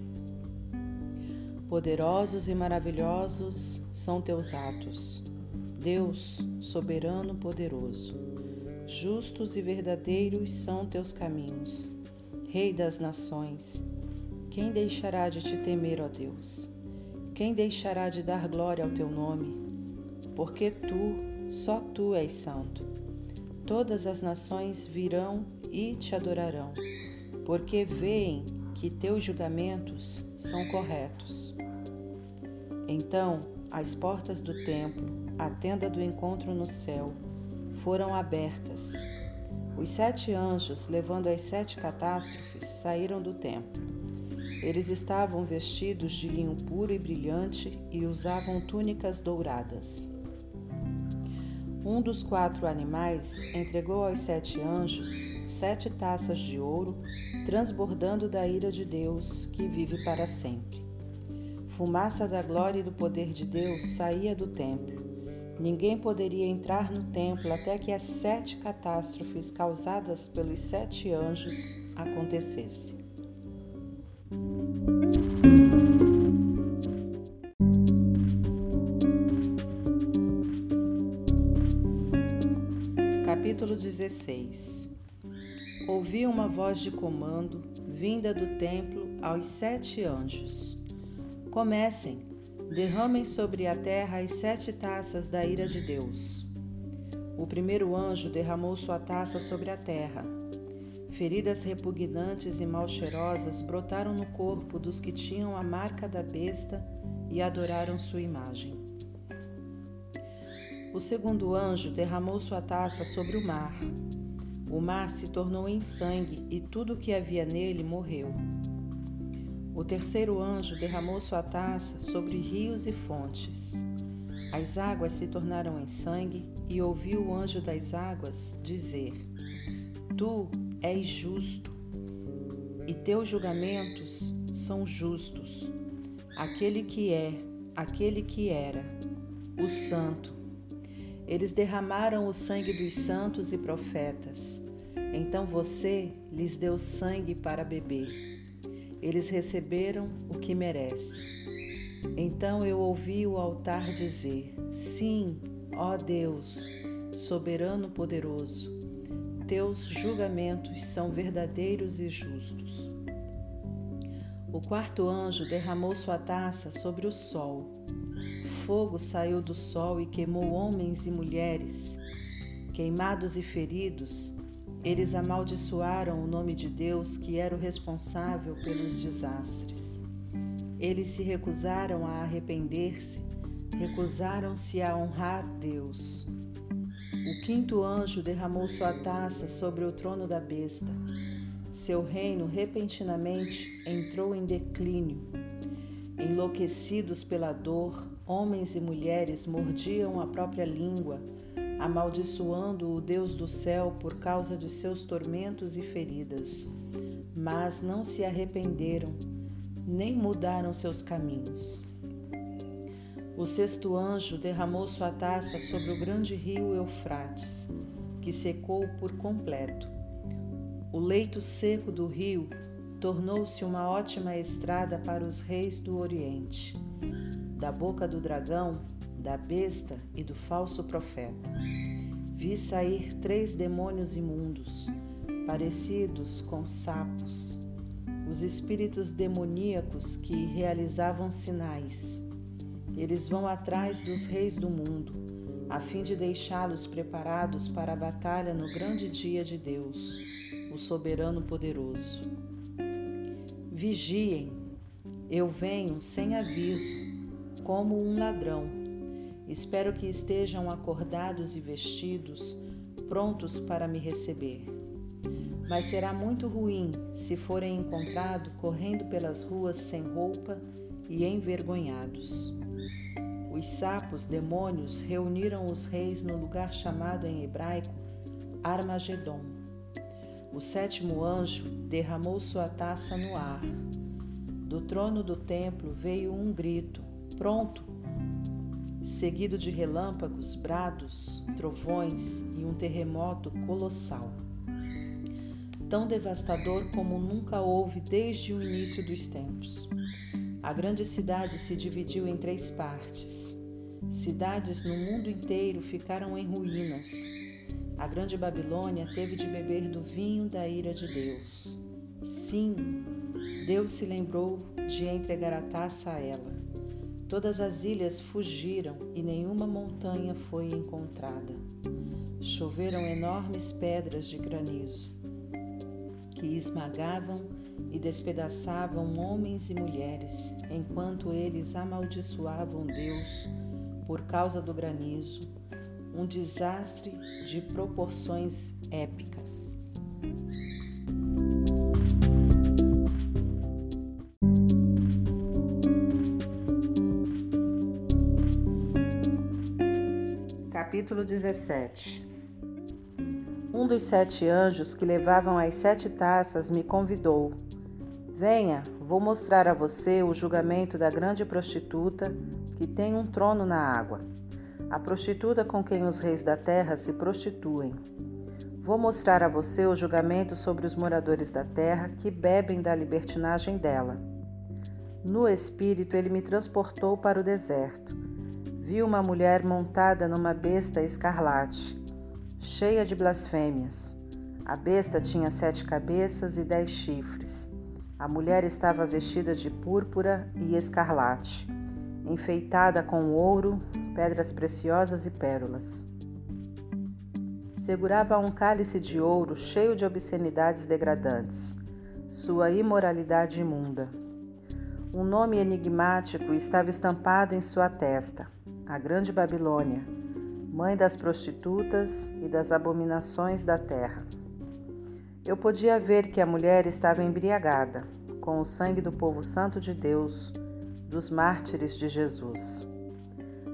Poderosos e maravilhosos são teus atos, Deus, soberano poderoso. Justos e verdadeiros são teus caminhos, Rei das nações. Quem deixará de te temer, ó Deus? Quem deixará de dar glória ao teu nome? Porque tu, só tu és santo. Todas as nações virão e te adorarão, porque veem que teus julgamentos são corretos. Então as portas do templo, a tenda do encontro no céu, foram abertas. Os sete anjos, levando as sete catástrofes, saíram do templo. Eles estavam vestidos de linho puro e brilhante e usavam túnicas douradas. Um dos quatro animais entregou aos sete anjos sete taças de ouro, transbordando da ira de Deus, que vive para sempre. Fumaça da glória e do poder de Deus saía do templo. Ninguém poderia entrar no templo até que as sete catástrofes causadas pelos sete anjos acontecessem. Capítulo 16 Ouvi uma voz de comando vinda do templo aos sete anjos. Comecem, derramem sobre a terra as sete taças da ira de Deus. O primeiro anjo derramou sua taça sobre a terra. Feridas repugnantes e mal cheirosas brotaram no corpo dos que tinham a marca da besta e adoraram sua imagem. O segundo anjo derramou sua taça sobre o mar. O mar se tornou em sangue e tudo o que havia nele morreu. O terceiro anjo derramou sua taça sobre rios e fontes. As águas se tornaram em sangue e ouviu o anjo das águas dizer: Tu és justo e teus julgamentos são justos. Aquele que é, aquele que era, o Santo. Eles derramaram o sangue dos santos e profetas. Então você lhes deu sangue para beber. Eles receberam o que merece. Então eu ouvi o altar dizer: Sim, ó Deus, soberano poderoso, teus julgamentos são verdadeiros e justos. O quarto anjo derramou sua taça sobre o sol. Fogo saiu do sol e queimou homens e mulheres. Queimados e feridos, eles amaldiçoaram o nome de Deus, que era o responsável pelos desastres. Eles se recusaram a arrepender-se, recusaram-se a honrar Deus. O quinto anjo derramou sua taça sobre o trono da besta. Seu reino repentinamente entrou em declínio. Enlouquecidos pela dor, homens e mulheres mordiam a própria língua amaldiçoando o Deus do céu por causa de seus tormentos e feridas, mas não se arrependeram, nem mudaram seus caminhos. O sexto anjo derramou sua taça sobre o grande rio Eufrates, que secou por completo. O leito seco do rio tornou-se uma ótima estrada para os reis do Oriente. Da boca do dragão da besta e do falso profeta. Vi sair três demônios imundos, parecidos com sapos, os espíritos demoníacos que realizavam sinais. Eles vão atrás dos reis do mundo, a fim de deixá-los preparados para a batalha no grande dia de Deus, o soberano poderoso. Vigiem, eu venho sem aviso, como um ladrão Espero que estejam acordados e vestidos, prontos para me receber. Mas será muito ruim se forem encontrados correndo pelas ruas sem roupa e envergonhados. Os sapos demônios reuniram os reis no lugar chamado em hebraico Armagedon. O sétimo anjo derramou sua taça no ar. Do trono do templo veio um grito: Pronto! Seguido de relâmpagos, brados, trovões e um terremoto colossal. Tão devastador como nunca houve desde o início dos tempos. A grande cidade se dividiu em três partes. Cidades no mundo inteiro ficaram em ruínas. A grande Babilônia teve de beber do vinho da ira de Deus. Sim, Deus se lembrou de entregar a taça a ela. Todas as ilhas fugiram e nenhuma montanha foi encontrada. Choveram enormes pedras de granizo que esmagavam e despedaçavam homens e mulheres, enquanto eles amaldiçoavam Deus por causa do granizo, um desastre de proporções épicas. Capítulo 17 Um dos sete anjos que levavam as sete taças me convidou. Venha, vou mostrar a você o julgamento da grande prostituta que tem um trono na água, a prostituta com quem os reis da terra se prostituem. Vou mostrar a você o julgamento sobre os moradores da terra que bebem da libertinagem dela. No espírito, ele me transportou para o deserto viu uma mulher montada numa besta escarlate, cheia de blasfêmias. A besta tinha sete cabeças e dez chifres. A mulher estava vestida de púrpura e escarlate, enfeitada com ouro, pedras preciosas e pérolas. Segurava um cálice de ouro cheio de obscenidades degradantes, sua imoralidade imunda. Um nome enigmático estava estampado em sua testa a Grande Babilônia, mãe das prostitutas e das abominações da terra. Eu podia ver que a mulher estava embriagada com o sangue do povo santo de Deus, dos mártires de Jesus.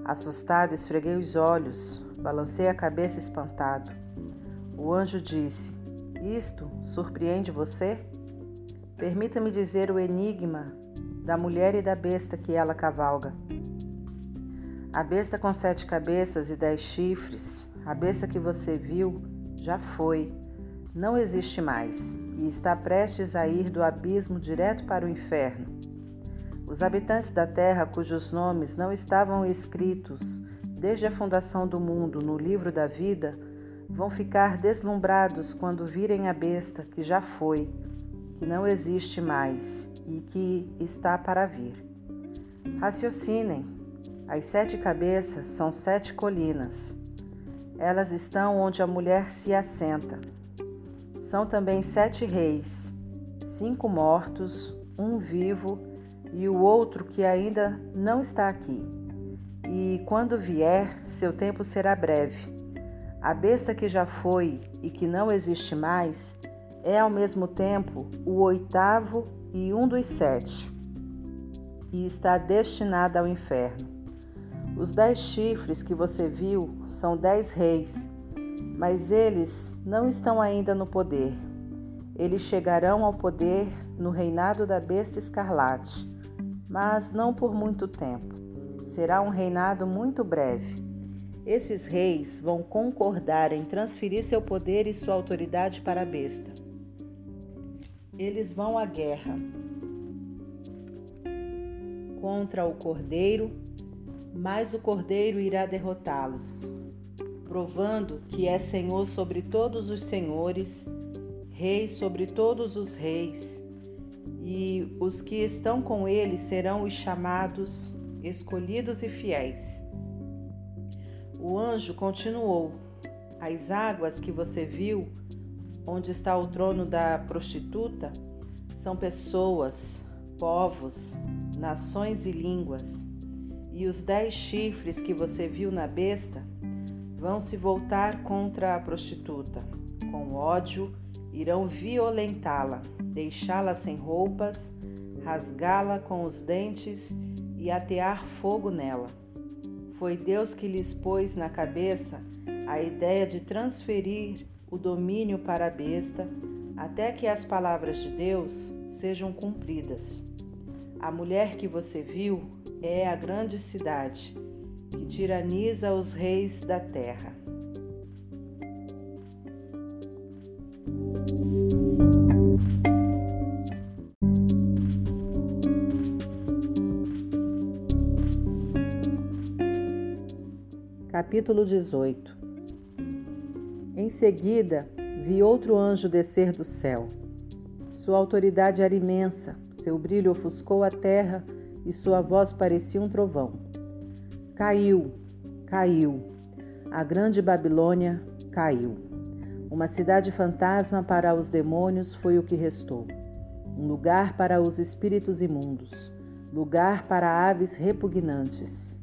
Assustado, esfreguei os olhos, balancei a cabeça espantado. O anjo disse: Isto surpreende você? Permita-me dizer o enigma da mulher e da besta que ela cavalga. A besta com sete cabeças e dez chifres, a besta que você viu, já foi, não existe mais e está prestes a ir do abismo direto para o inferno. Os habitantes da terra, cujos nomes não estavam escritos desde a fundação do mundo no livro da vida, vão ficar deslumbrados quando virem a besta que já foi, que não existe mais e que está para vir. Raciocinem as sete cabeças são sete colinas. Elas estão onde a mulher se assenta. São também sete reis, cinco mortos, um vivo e o outro que ainda não está aqui. E quando vier, seu tempo será breve. A besta que já foi e que não existe mais é ao mesmo tempo o oitavo e um dos sete, e está destinada ao inferno. Os dez chifres que você viu são dez reis, mas eles não estão ainda no poder. Eles chegarão ao poder no reinado da besta escarlate, mas não por muito tempo. Será um reinado muito breve. Esses reis vão concordar em transferir seu poder e sua autoridade para a besta. Eles vão à guerra contra o cordeiro mas o Cordeiro irá derrotá-los, provando que é Senhor sobre todos os senhores, Rei sobre todos os reis, e os que estão com ele serão os chamados, escolhidos e fiéis. O anjo continuou: As águas que você viu, onde está o trono da prostituta, são pessoas, povos, nações e línguas e os dez chifres que você viu na besta vão se voltar contra a prostituta. Com ódio, irão violentá-la, deixá-la sem roupas, rasgá-la com os dentes e atear fogo nela. Foi Deus que lhes pôs na cabeça a ideia de transferir o domínio para a besta até que as palavras de Deus sejam cumpridas. A mulher que você viu é a grande cidade que tiraniza os reis da terra. Capítulo 18 Em seguida, vi outro anjo descer do céu. Sua autoridade era imensa, seu brilho ofuscou a terra e sua voz parecia um trovão. Caiu, caiu. A grande Babilônia caiu. Uma cidade fantasma para os demônios foi o que restou. Um lugar para os espíritos imundos, lugar para aves repugnantes.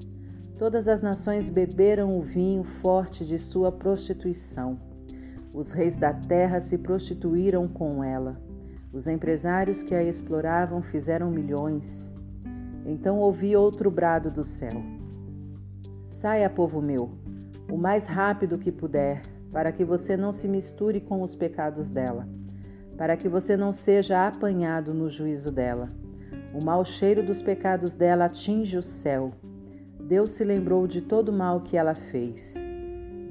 Todas as nações beberam o vinho forte de sua prostituição. Os reis da terra se prostituíram com ela. Os empresários que a exploravam fizeram milhões. Então ouvi outro brado do céu. Saia, povo meu, o mais rápido que puder, para que você não se misture com os pecados dela, para que você não seja apanhado no juízo dela. O mau cheiro dos pecados dela atinge o céu. Deus se lembrou de todo o mal que ela fez.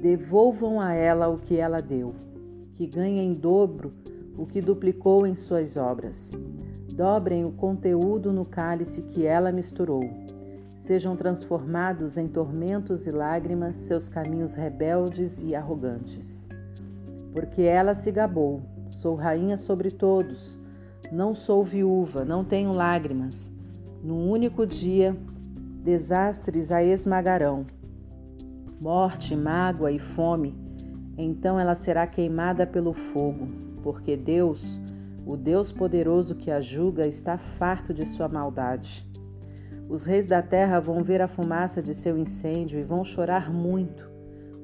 Devolvam a ela o que ela deu, que ganhe em dobro o que duplicou em suas obras. Dobrem o conteúdo no cálice que ela misturou sejam transformados em tormentos e lágrimas seus caminhos rebeldes e arrogantes. Porque ela se gabou: sou rainha sobre todos, não sou viúva, não tenho lágrimas. Num único dia, desastres a esmagarão, morte, mágoa e fome. Então ela será queimada pelo fogo, porque Deus, o Deus poderoso que a julga, está farto de sua maldade. Os reis da terra vão ver a fumaça de seu incêndio e vão chorar muito.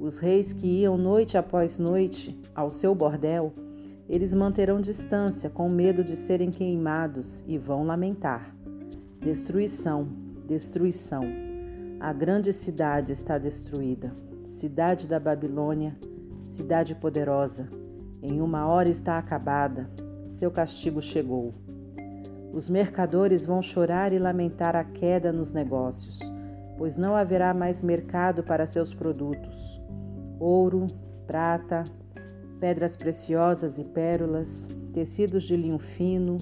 Os reis que iam noite após noite ao seu bordel, eles manterão distância com medo de serem queimados e vão lamentar. Destruição, destruição. A grande cidade está destruída. Cidade da Babilônia, cidade poderosa. Em uma hora está acabada. Seu castigo chegou. Os mercadores vão chorar e lamentar a queda nos negócios, pois não haverá mais mercado para seus produtos. Ouro, prata, pedras preciosas e pérolas, tecidos de linho fino,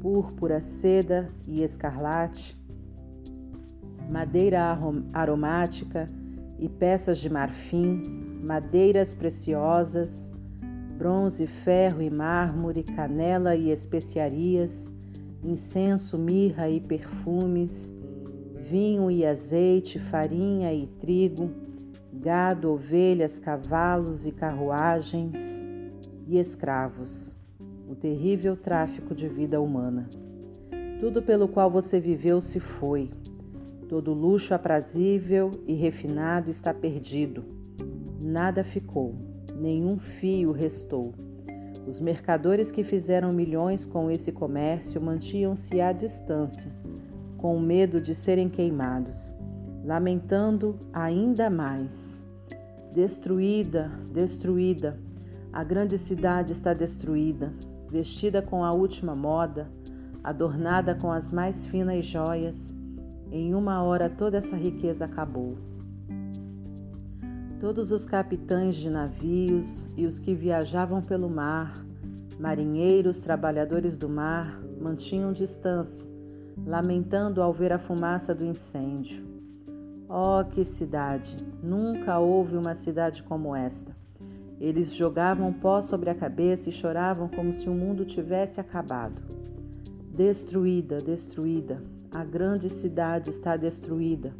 púrpura, seda e escarlate, madeira aromática e peças de marfim, madeiras preciosas, bronze, ferro e mármore, canela e especiarias incenso, mirra e perfumes, vinho e azeite, farinha e trigo, gado, ovelhas, cavalos e carruagens e escravos. O terrível tráfico de vida humana. Tudo pelo qual você viveu se foi. Todo luxo aprazível e refinado está perdido. Nada ficou, nenhum fio restou. Os mercadores que fizeram milhões com esse comércio mantinham-se à distância, com medo de serem queimados, lamentando ainda mais. Destruída, destruída, a grande cidade está destruída, vestida com a última moda, adornada com as mais finas joias. Em uma hora toda essa riqueza acabou. Todos os capitães de navios e os que viajavam pelo mar, marinheiros, trabalhadores do mar, mantinham distância, lamentando ao ver a fumaça do incêndio. Oh, que cidade! Nunca houve uma cidade como esta. Eles jogavam pó sobre a cabeça e choravam como se o mundo tivesse acabado. Destruída, destruída, a grande cidade está destruída.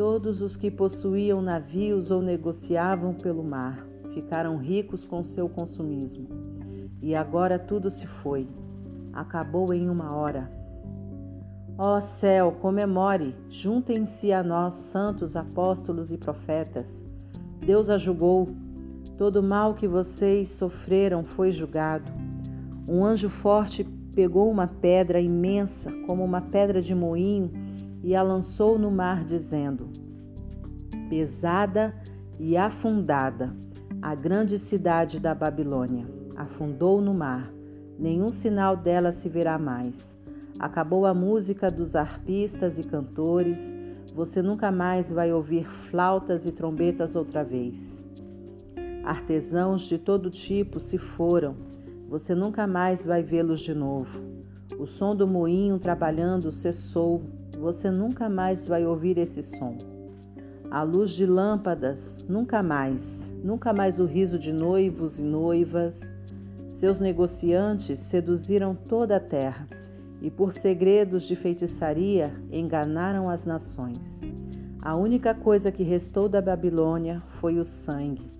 Todos os que possuíam navios ou negociavam pelo mar ficaram ricos com seu consumismo. E agora tudo se foi. Acabou em uma hora. Ó céu, comemore, juntem-se a nós, santos apóstolos e profetas. Deus a julgou. Todo mal que vocês sofreram foi julgado. Um anjo forte pegou uma pedra imensa, como uma pedra de moinho, e a lançou no mar, dizendo: Pesada e afundada, a grande cidade da Babilônia afundou no mar. Nenhum sinal dela se verá mais. Acabou a música dos arpistas e cantores, você nunca mais vai ouvir flautas e trombetas outra vez. Artesãos de todo tipo se foram, você nunca mais vai vê-los de novo. O som do moinho trabalhando cessou, você nunca mais vai ouvir esse som. A luz de lâmpadas, nunca mais, nunca mais o riso de noivos e noivas. Seus negociantes seduziram toda a terra e por segredos de feitiçaria enganaram as nações. A única coisa que restou da Babilônia foi o sangue,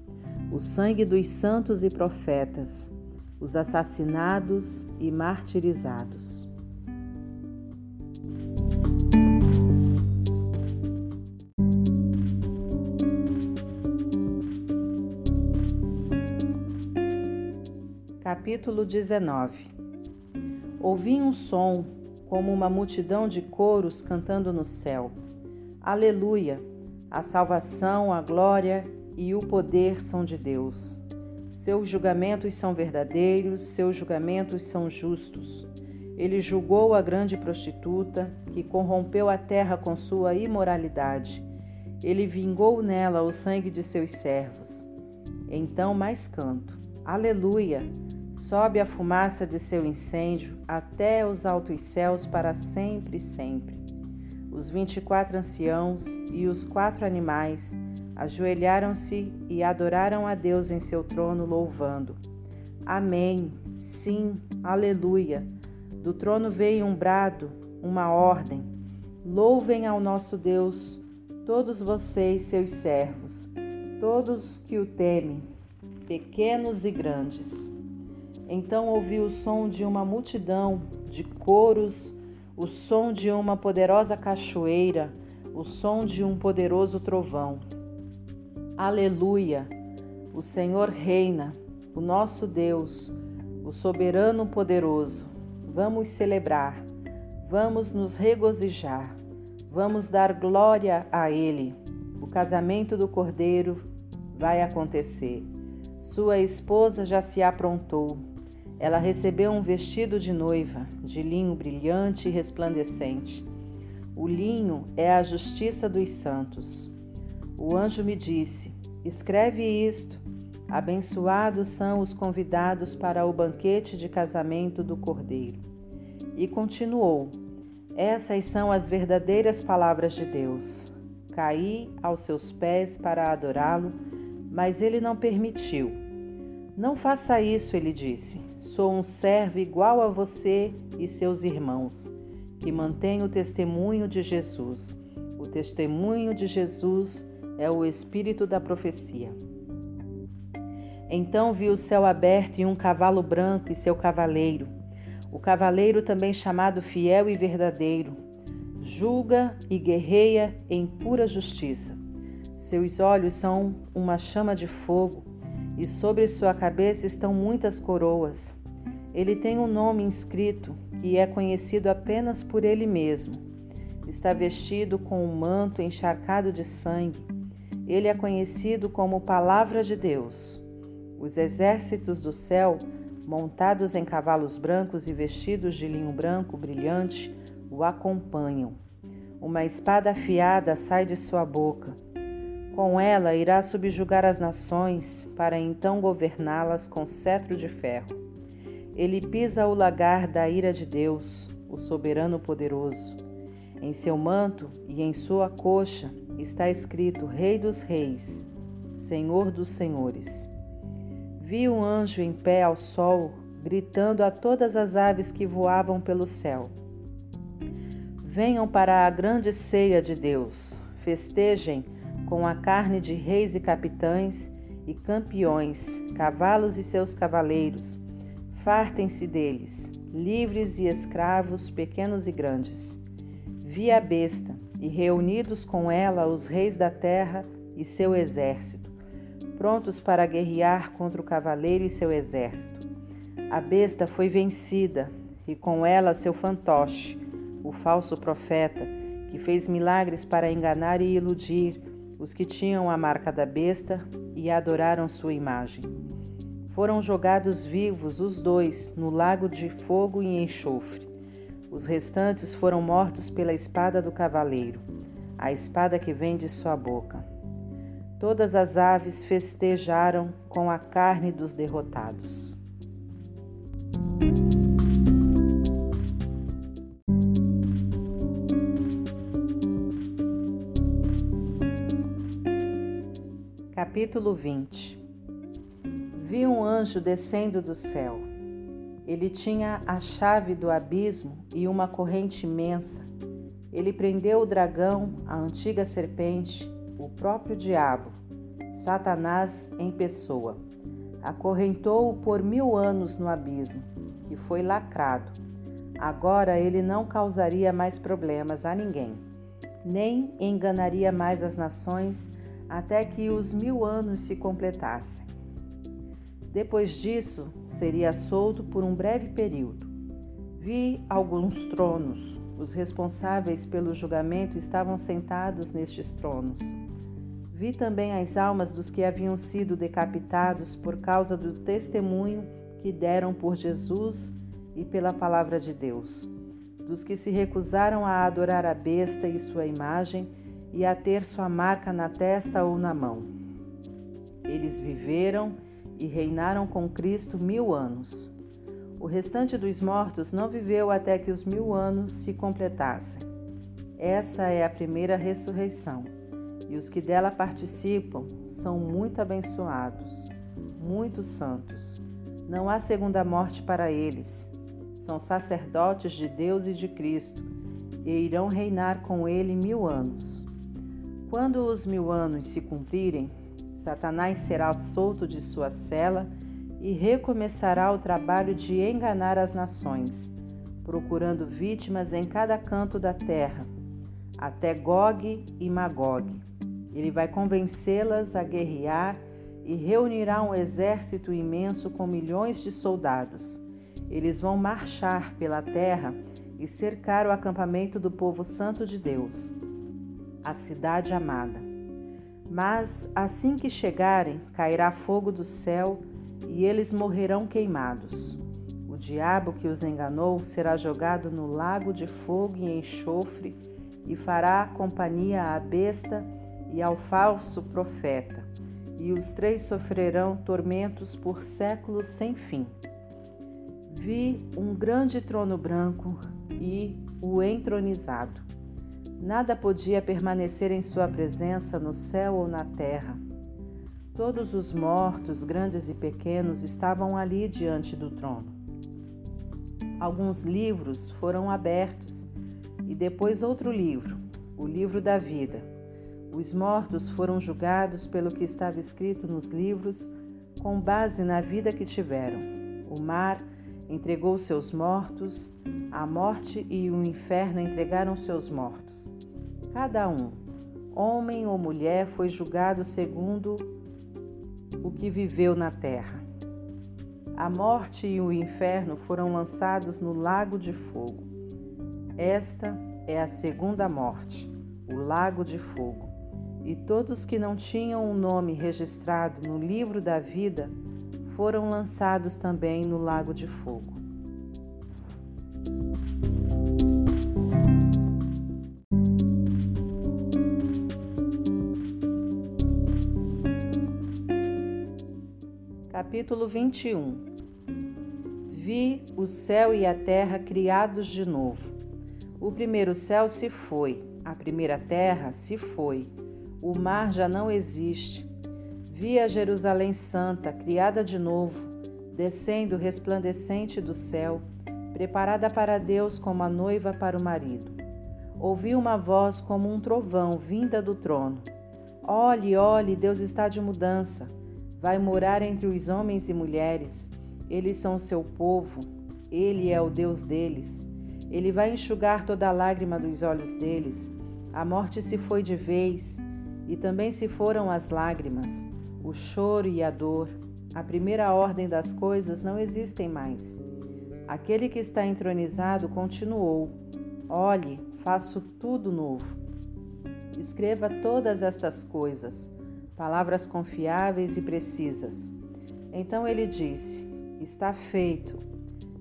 o sangue dos santos e profetas, os assassinados e martirizados. Capítulo 19 Ouvi um som, como uma multidão de coros cantando no céu. Aleluia! A salvação, a glória e o poder são de Deus. Seus julgamentos são verdadeiros, seus julgamentos são justos. Ele julgou a grande prostituta que corrompeu a terra com sua imoralidade. Ele vingou nela o sangue de seus servos. Então mais canto. Aleluia! Sobe a fumaça de seu incêndio até os altos céus para sempre e sempre. Os vinte e quatro anciãos e os quatro animais ajoelharam-se e adoraram a Deus em seu trono, louvando. Amém. Sim, aleluia. Do trono veio um brado, uma ordem. Louvem ao nosso Deus, todos vocês, seus servos, todos que o temem, pequenos e grandes. Então ouvi o som de uma multidão de coros, o som de uma poderosa cachoeira, o som de um poderoso trovão. Aleluia! O Senhor reina, o nosso Deus, o soberano poderoso. Vamos celebrar, vamos nos regozijar, vamos dar glória a Ele. O casamento do Cordeiro vai acontecer. Sua esposa já se aprontou ela recebeu um vestido de noiva, de linho brilhante e resplandecente. O linho é a justiça dos santos. O anjo me disse: Escreve isto. Abençoados são os convidados para o banquete de casamento do Cordeiro. E continuou: Essas são as verdadeiras palavras de Deus. Caí aos seus pés para adorá-lo, mas ele não permitiu. Não faça isso, ele disse. Sou um servo igual a você e seus irmãos, que mantém o testemunho de Jesus. O testemunho de Jesus é o espírito da profecia. Então vi o céu aberto e um cavalo branco e seu cavaleiro. O cavaleiro, também chamado fiel e verdadeiro, julga e guerreia em pura justiça. Seus olhos são uma chama de fogo e sobre sua cabeça estão muitas coroas. Ele tem um nome inscrito que é conhecido apenas por ele mesmo. Está vestido com um manto encharcado de sangue. Ele é conhecido como Palavra de Deus. Os exércitos do céu, montados em cavalos brancos e vestidos de linho branco brilhante, o acompanham. Uma espada afiada sai de sua boca. Com ela irá subjugar as nações, para então governá-las com cetro de ferro. Ele pisa o lagar da ira de Deus, o soberano poderoso. Em seu manto e em sua coxa está escrito Rei dos Reis, Senhor dos Senhores. Vi um anjo em pé ao sol, gritando a todas as aves que voavam pelo céu: Venham para a grande ceia de Deus, festejem com a carne de reis e capitães e campeões, cavalos e seus cavaleiros Fartem-se deles, livres e escravos, pequenos e grandes. Vi a besta, e reunidos com ela os reis da terra e seu exército, prontos para guerrear contra o cavaleiro e seu exército. A besta foi vencida, e com ela seu fantoche, o falso profeta, que fez milagres para enganar e iludir os que tinham a marca da besta e adoraram sua imagem. Foram jogados vivos os dois no lago de fogo e enxofre. Os restantes foram mortos pela espada do cavaleiro, a espada que vem de sua boca. Todas as aves festejaram com a carne dos derrotados. Capítulo 20 Vi um anjo descendo do céu. Ele tinha a chave do abismo e uma corrente imensa. Ele prendeu o dragão, a antiga serpente, o próprio diabo, Satanás em pessoa. Acorrentou-o por mil anos no abismo, que foi lacrado. Agora ele não causaria mais problemas a ninguém, nem enganaria mais as nações até que os mil anos se completassem. Depois disso, seria solto por um breve período. Vi alguns tronos. Os responsáveis pelo julgamento estavam sentados nestes tronos. Vi também as almas dos que haviam sido decapitados por causa do testemunho que deram por Jesus e pela palavra de Deus, dos que se recusaram a adorar a besta e sua imagem e a ter sua marca na testa ou na mão. Eles viveram e reinaram com Cristo mil anos. O restante dos mortos não viveu até que os mil anos se completassem. Essa é a primeira ressurreição, e os que dela participam são muito abençoados, muito santos. Não há segunda morte para eles. São sacerdotes de Deus e de Cristo, e irão reinar com ele mil anos. Quando os mil anos se cumprirem, Satanás será solto de sua cela e recomeçará o trabalho de enganar as nações, procurando vítimas em cada canto da terra, até Gog e Magog. Ele vai convencê-las a guerrear e reunirá um exército imenso com milhões de soldados. Eles vão marchar pela terra e cercar o acampamento do povo santo de Deus a cidade amada. Mas assim que chegarem, cairá fogo do céu e eles morrerão queimados. O diabo que os enganou será jogado no lago de fogo e enxofre e fará companhia à besta e ao falso profeta, e os três sofrerão tormentos por séculos sem fim. Vi um grande trono branco e o entronizado Nada podia permanecer em sua presença no céu ou na terra. Todos os mortos, grandes e pequenos, estavam ali diante do trono. Alguns livros foram abertos e depois outro livro, o livro da vida. Os mortos foram julgados pelo que estava escrito nos livros, com base na vida que tiveram. O mar entregou seus mortos, a morte e o inferno entregaram seus mortos. Cada um, homem ou mulher, foi julgado segundo o que viveu na terra. A morte e o inferno foram lançados no lago de fogo. Esta é a segunda morte, o lago de fogo. E todos que não tinham o um nome registrado no livro da vida foram lançados também no lago de fogo. Capítulo 21 Vi o céu e a terra criados de novo. O primeiro céu se foi, a primeira terra se foi, o mar já não existe. Vi a Jerusalém Santa, criada de novo, descendo resplandecente do céu, preparada para Deus como a noiva para o marido. Ouvi uma voz como um trovão vinda do trono. Olhe, olhe, Deus está de mudança Vai morar entre os homens e mulheres. Eles são seu povo. Ele é o Deus deles. Ele vai enxugar toda lágrima dos olhos deles. A morte se foi de vez, e também se foram as lágrimas, o choro e a dor. A primeira ordem das coisas não existem mais. Aquele que está entronizado continuou: Olhe, faço tudo novo. Escreva todas estas coisas, palavras confiáveis e precisas. Então ele disse: Está feito.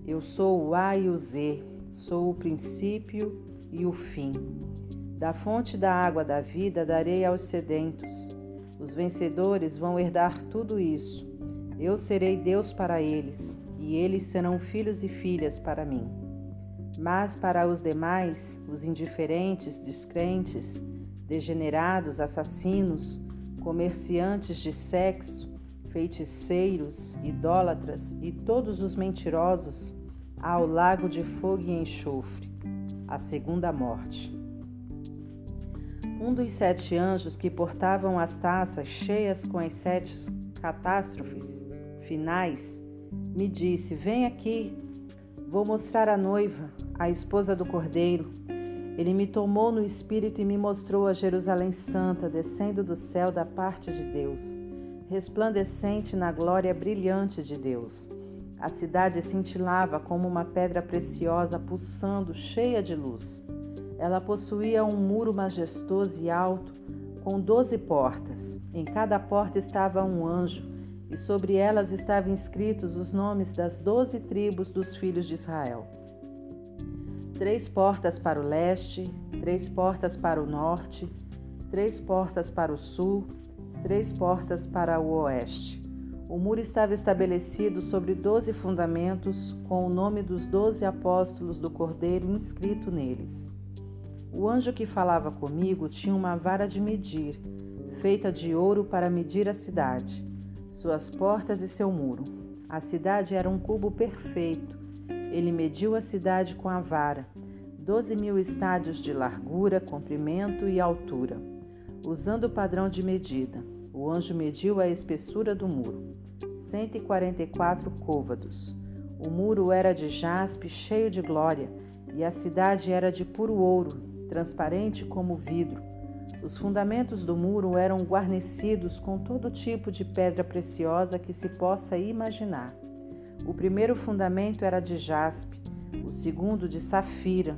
Eu sou o A e o Z, sou o princípio e o fim. Da fonte da água da vida darei aos sedentos. Os vencedores vão herdar tudo isso. Eu serei Deus para eles, e eles serão filhos e filhas para mim. Mas para os demais, os indiferentes, descrentes, degenerados, assassinos, comerciantes de sexo, feiticeiros, idólatras e todos os mentirosos, ao lago de fogo e enxofre, a segunda morte. Um dos sete anjos que portavam as taças cheias com as sete catástrofes finais me disse: Vem aqui, vou mostrar a noiva, a esposa do cordeiro. Ele me tomou no espírito e me mostrou a Jerusalém Santa descendo do céu da parte de Deus, resplandecente na glória brilhante de Deus. A cidade cintilava como uma pedra preciosa pulsando, cheia de luz. Ela possuía um muro majestoso e alto, com doze portas. Em cada porta estava um anjo, e sobre elas estavam escritos os nomes das doze tribos dos filhos de Israel. Três portas para o leste, três portas para o norte, três portas para o sul, três portas para o oeste. O muro estava estabelecido sobre doze fundamentos, com o nome dos doze apóstolos do Cordeiro inscrito neles. O anjo que falava comigo tinha uma vara de medir, feita de ouro para medir a cidade, suas portas e seu muro. A cidade era um cubo perfeito. Ele mediu a cidade com a vara, doze mil estádios de largura, comprimento e altura, usando o padrão de medida. O anjo mediu a espessura do muro, 144 côvados. O muro era de jaspe cheio de glória, e a cidade era de puro ouro, transparente como vidro. Os fundamentos do muro eram guarnecidos com todo tipo de pedra preciosa que se possa imaginar. O primeiro fundamento era de jaspe, o segundo de safira,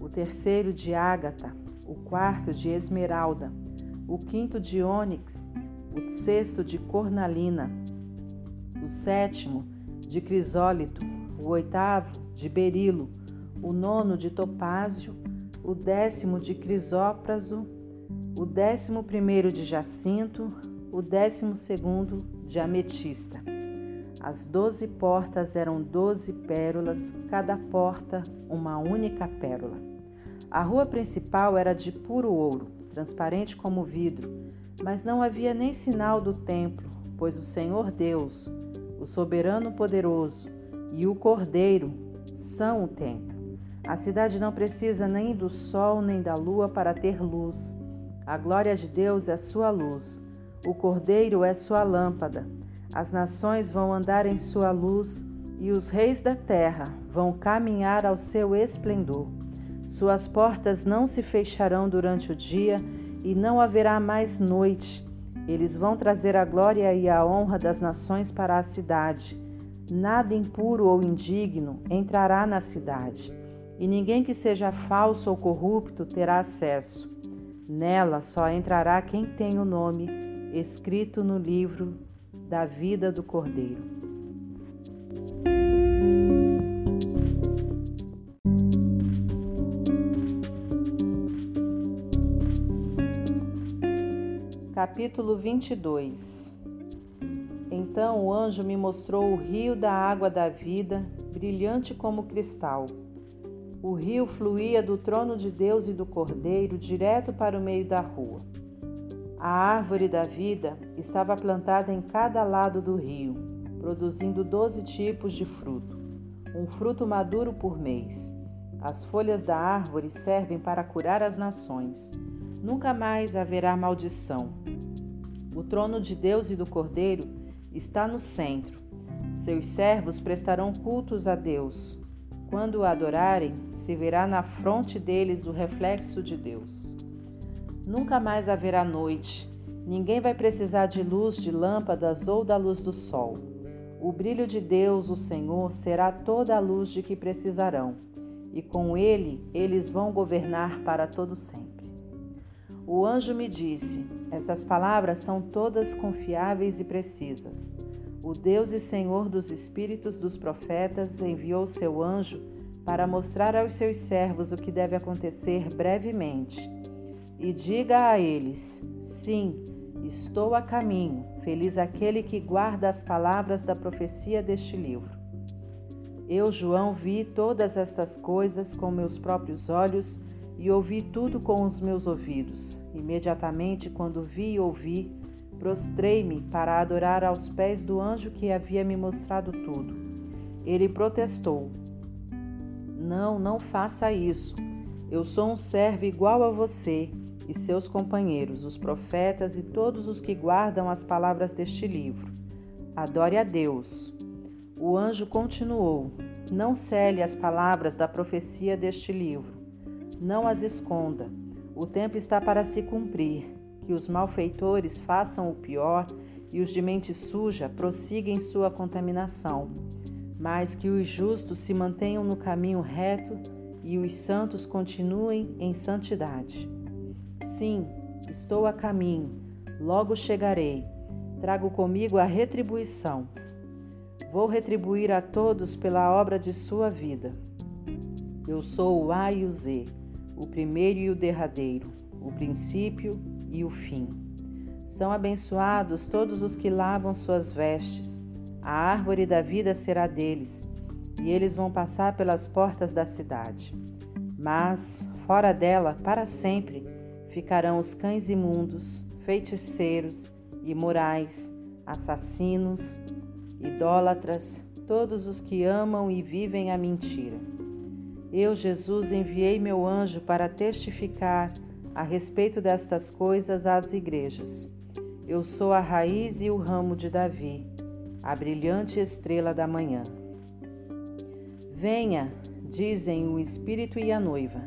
o terceiro de ágata, o quarto de esmeralda, o quinto de ônix, o sexto de cornalina, o sétimo de crisólito, o oitavo de berilo, o nono de topázio, o décimo de crisópraso, o décimo primeiro de jacinto, o décimo segundo de ametista. As doze portas eram doze pérolas, cada porta uma única pérola. A rua principal era de puro ouro, transparente como vidro, mas não havia nem sinal do templo, pois o Senhor Deus, o soberano poderoso e o Cordeiro são o templo. A cidade não precisa nem do sol nem da lua para ter luz. A glória de Deus é sua luz. O Cordeiro é sua lâmpada. As nações vão andar em sua luz e os reis da terra vão caminhar ao seu esplendor. Suas portas não se fecharão durante o dia e não haverá mais noite. Eles vão trazer a glória e a honra das nações para a cidade. Nada impuro ou indigno entrará na cidade e ninguém que seja falso ou corrupto terá acesso. Nela só entrará quem tem o nome escrito no livro da vida do Cordeiro. Capítulo 22 Então o anjo me mostrou o rio da água da vida, brilhante como cristal o rio fluía do trono de Deus e do Cordeiro direto para o meio da rua. A árvore da vida estava plantada em cada lado do rio, produzindo doze tipos de fruto, um fruto maduro por mês. As folhas da árvore servem para curar as nações. Nunca mais haverá maldição. O trono de Deus e do Cordeiro está no centro. Seus servos prestarão cultos a Deus. Quando o adorarem, se verá na fronte deles o reflexo de Deus. Nunca mais haverá noite. Ninguém vai precisar de luz de lâmpadas ou da luz do sol. O brilho de Deus, o Senhor, será toda a luz de que precisarão, e com ele eles vão governar para todo sempre. O anjo me disse: Estas palavras são todas confiáveis e precisas. O Deus e Senhor dos espíritos dos profetas enviou seu anjo para mostrar aos seus servos o que deve acontecer brevemente. E diga a eles: Sim, estou a caminho. Feliz aquele que guarda as palavras da profecia deste livro. Eu, João, vi todas estas coisas com meus próprios olhos e ouvi tudo com os meus ouvidos. Imediatamente, quando vi e ouvi, Prostrei-me para adorar aos pés do anjo que havia me mostrado tudo. Ele protestou: Não, não faça isso. Eu sou um servo igual a você e seus companheiros, os profetas e todos os que guardam as palavras deste livro. Adore a Deus. O anjo continuou: Não cele as palavras da profecia deste livro. Não as esconda. O tempo está para se cumprir que os malfeitores façam o pior e os de mente suja prossigam sua contaminação, mas que os justos se mantenham no caminho reto e os santos continuem em santidade. Sim, estou a caminho, logo chegarei. Trago comigo a retribuição. Vou retribuir a todos pela obra de sua vida. Eu sou o A e o Z, o primeiro e o derradeiro, o princípio e o fim. São abençoados todos os que lavam suas vestes. A árvore da vida será deles, e eles vão passar pelas portas da cidade. Mas, fora dela, para sempre, ficarão os cães imundos, feiticeiros, imorais, assassinos, idólatras, todos os que amam e vivem a mentira. Eu, Jesus, enviei meu anjo para testificar a respeito destas coisas às igrejas. Eu sou a raiz e o ramo de Davi, a brilhante estrela da manhã. Venha, dizem o Espírito e a noiva.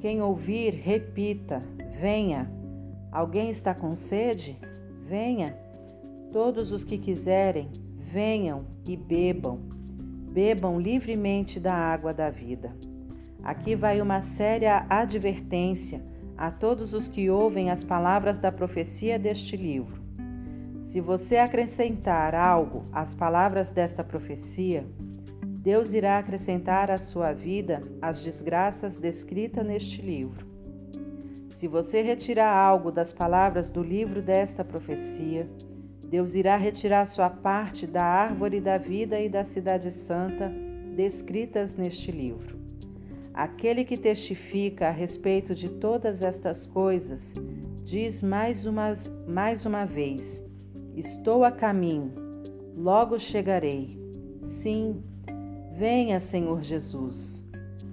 Quem ouvir, repita: Venha. Alguém está com sede? Venha. Todos os que quiserem, venham e bebam. Bebam livremente da água da vida. Aqui vai uma séria advertência a todos os que ouvem as palavras da profecia deste livro. Se você acrescentar algo às palavras desta profecia, Deus irá acrescentar à sua vida as desgraças descritas neste livro. Se você retirar algo das palavras do livro desta profecia, Deus irá retirar sua parte da árvore da vida e da cidade santa descritas neste livro. Aquele que testifica a respeito de todas estas coisas diz mais uma, mais uma vez: Estou a caminho, logo chegarei. Sim, venha, Senhor Jesus.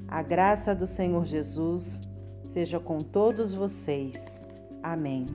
A graça do Senhor Jesus seja com todos vocês. Amém.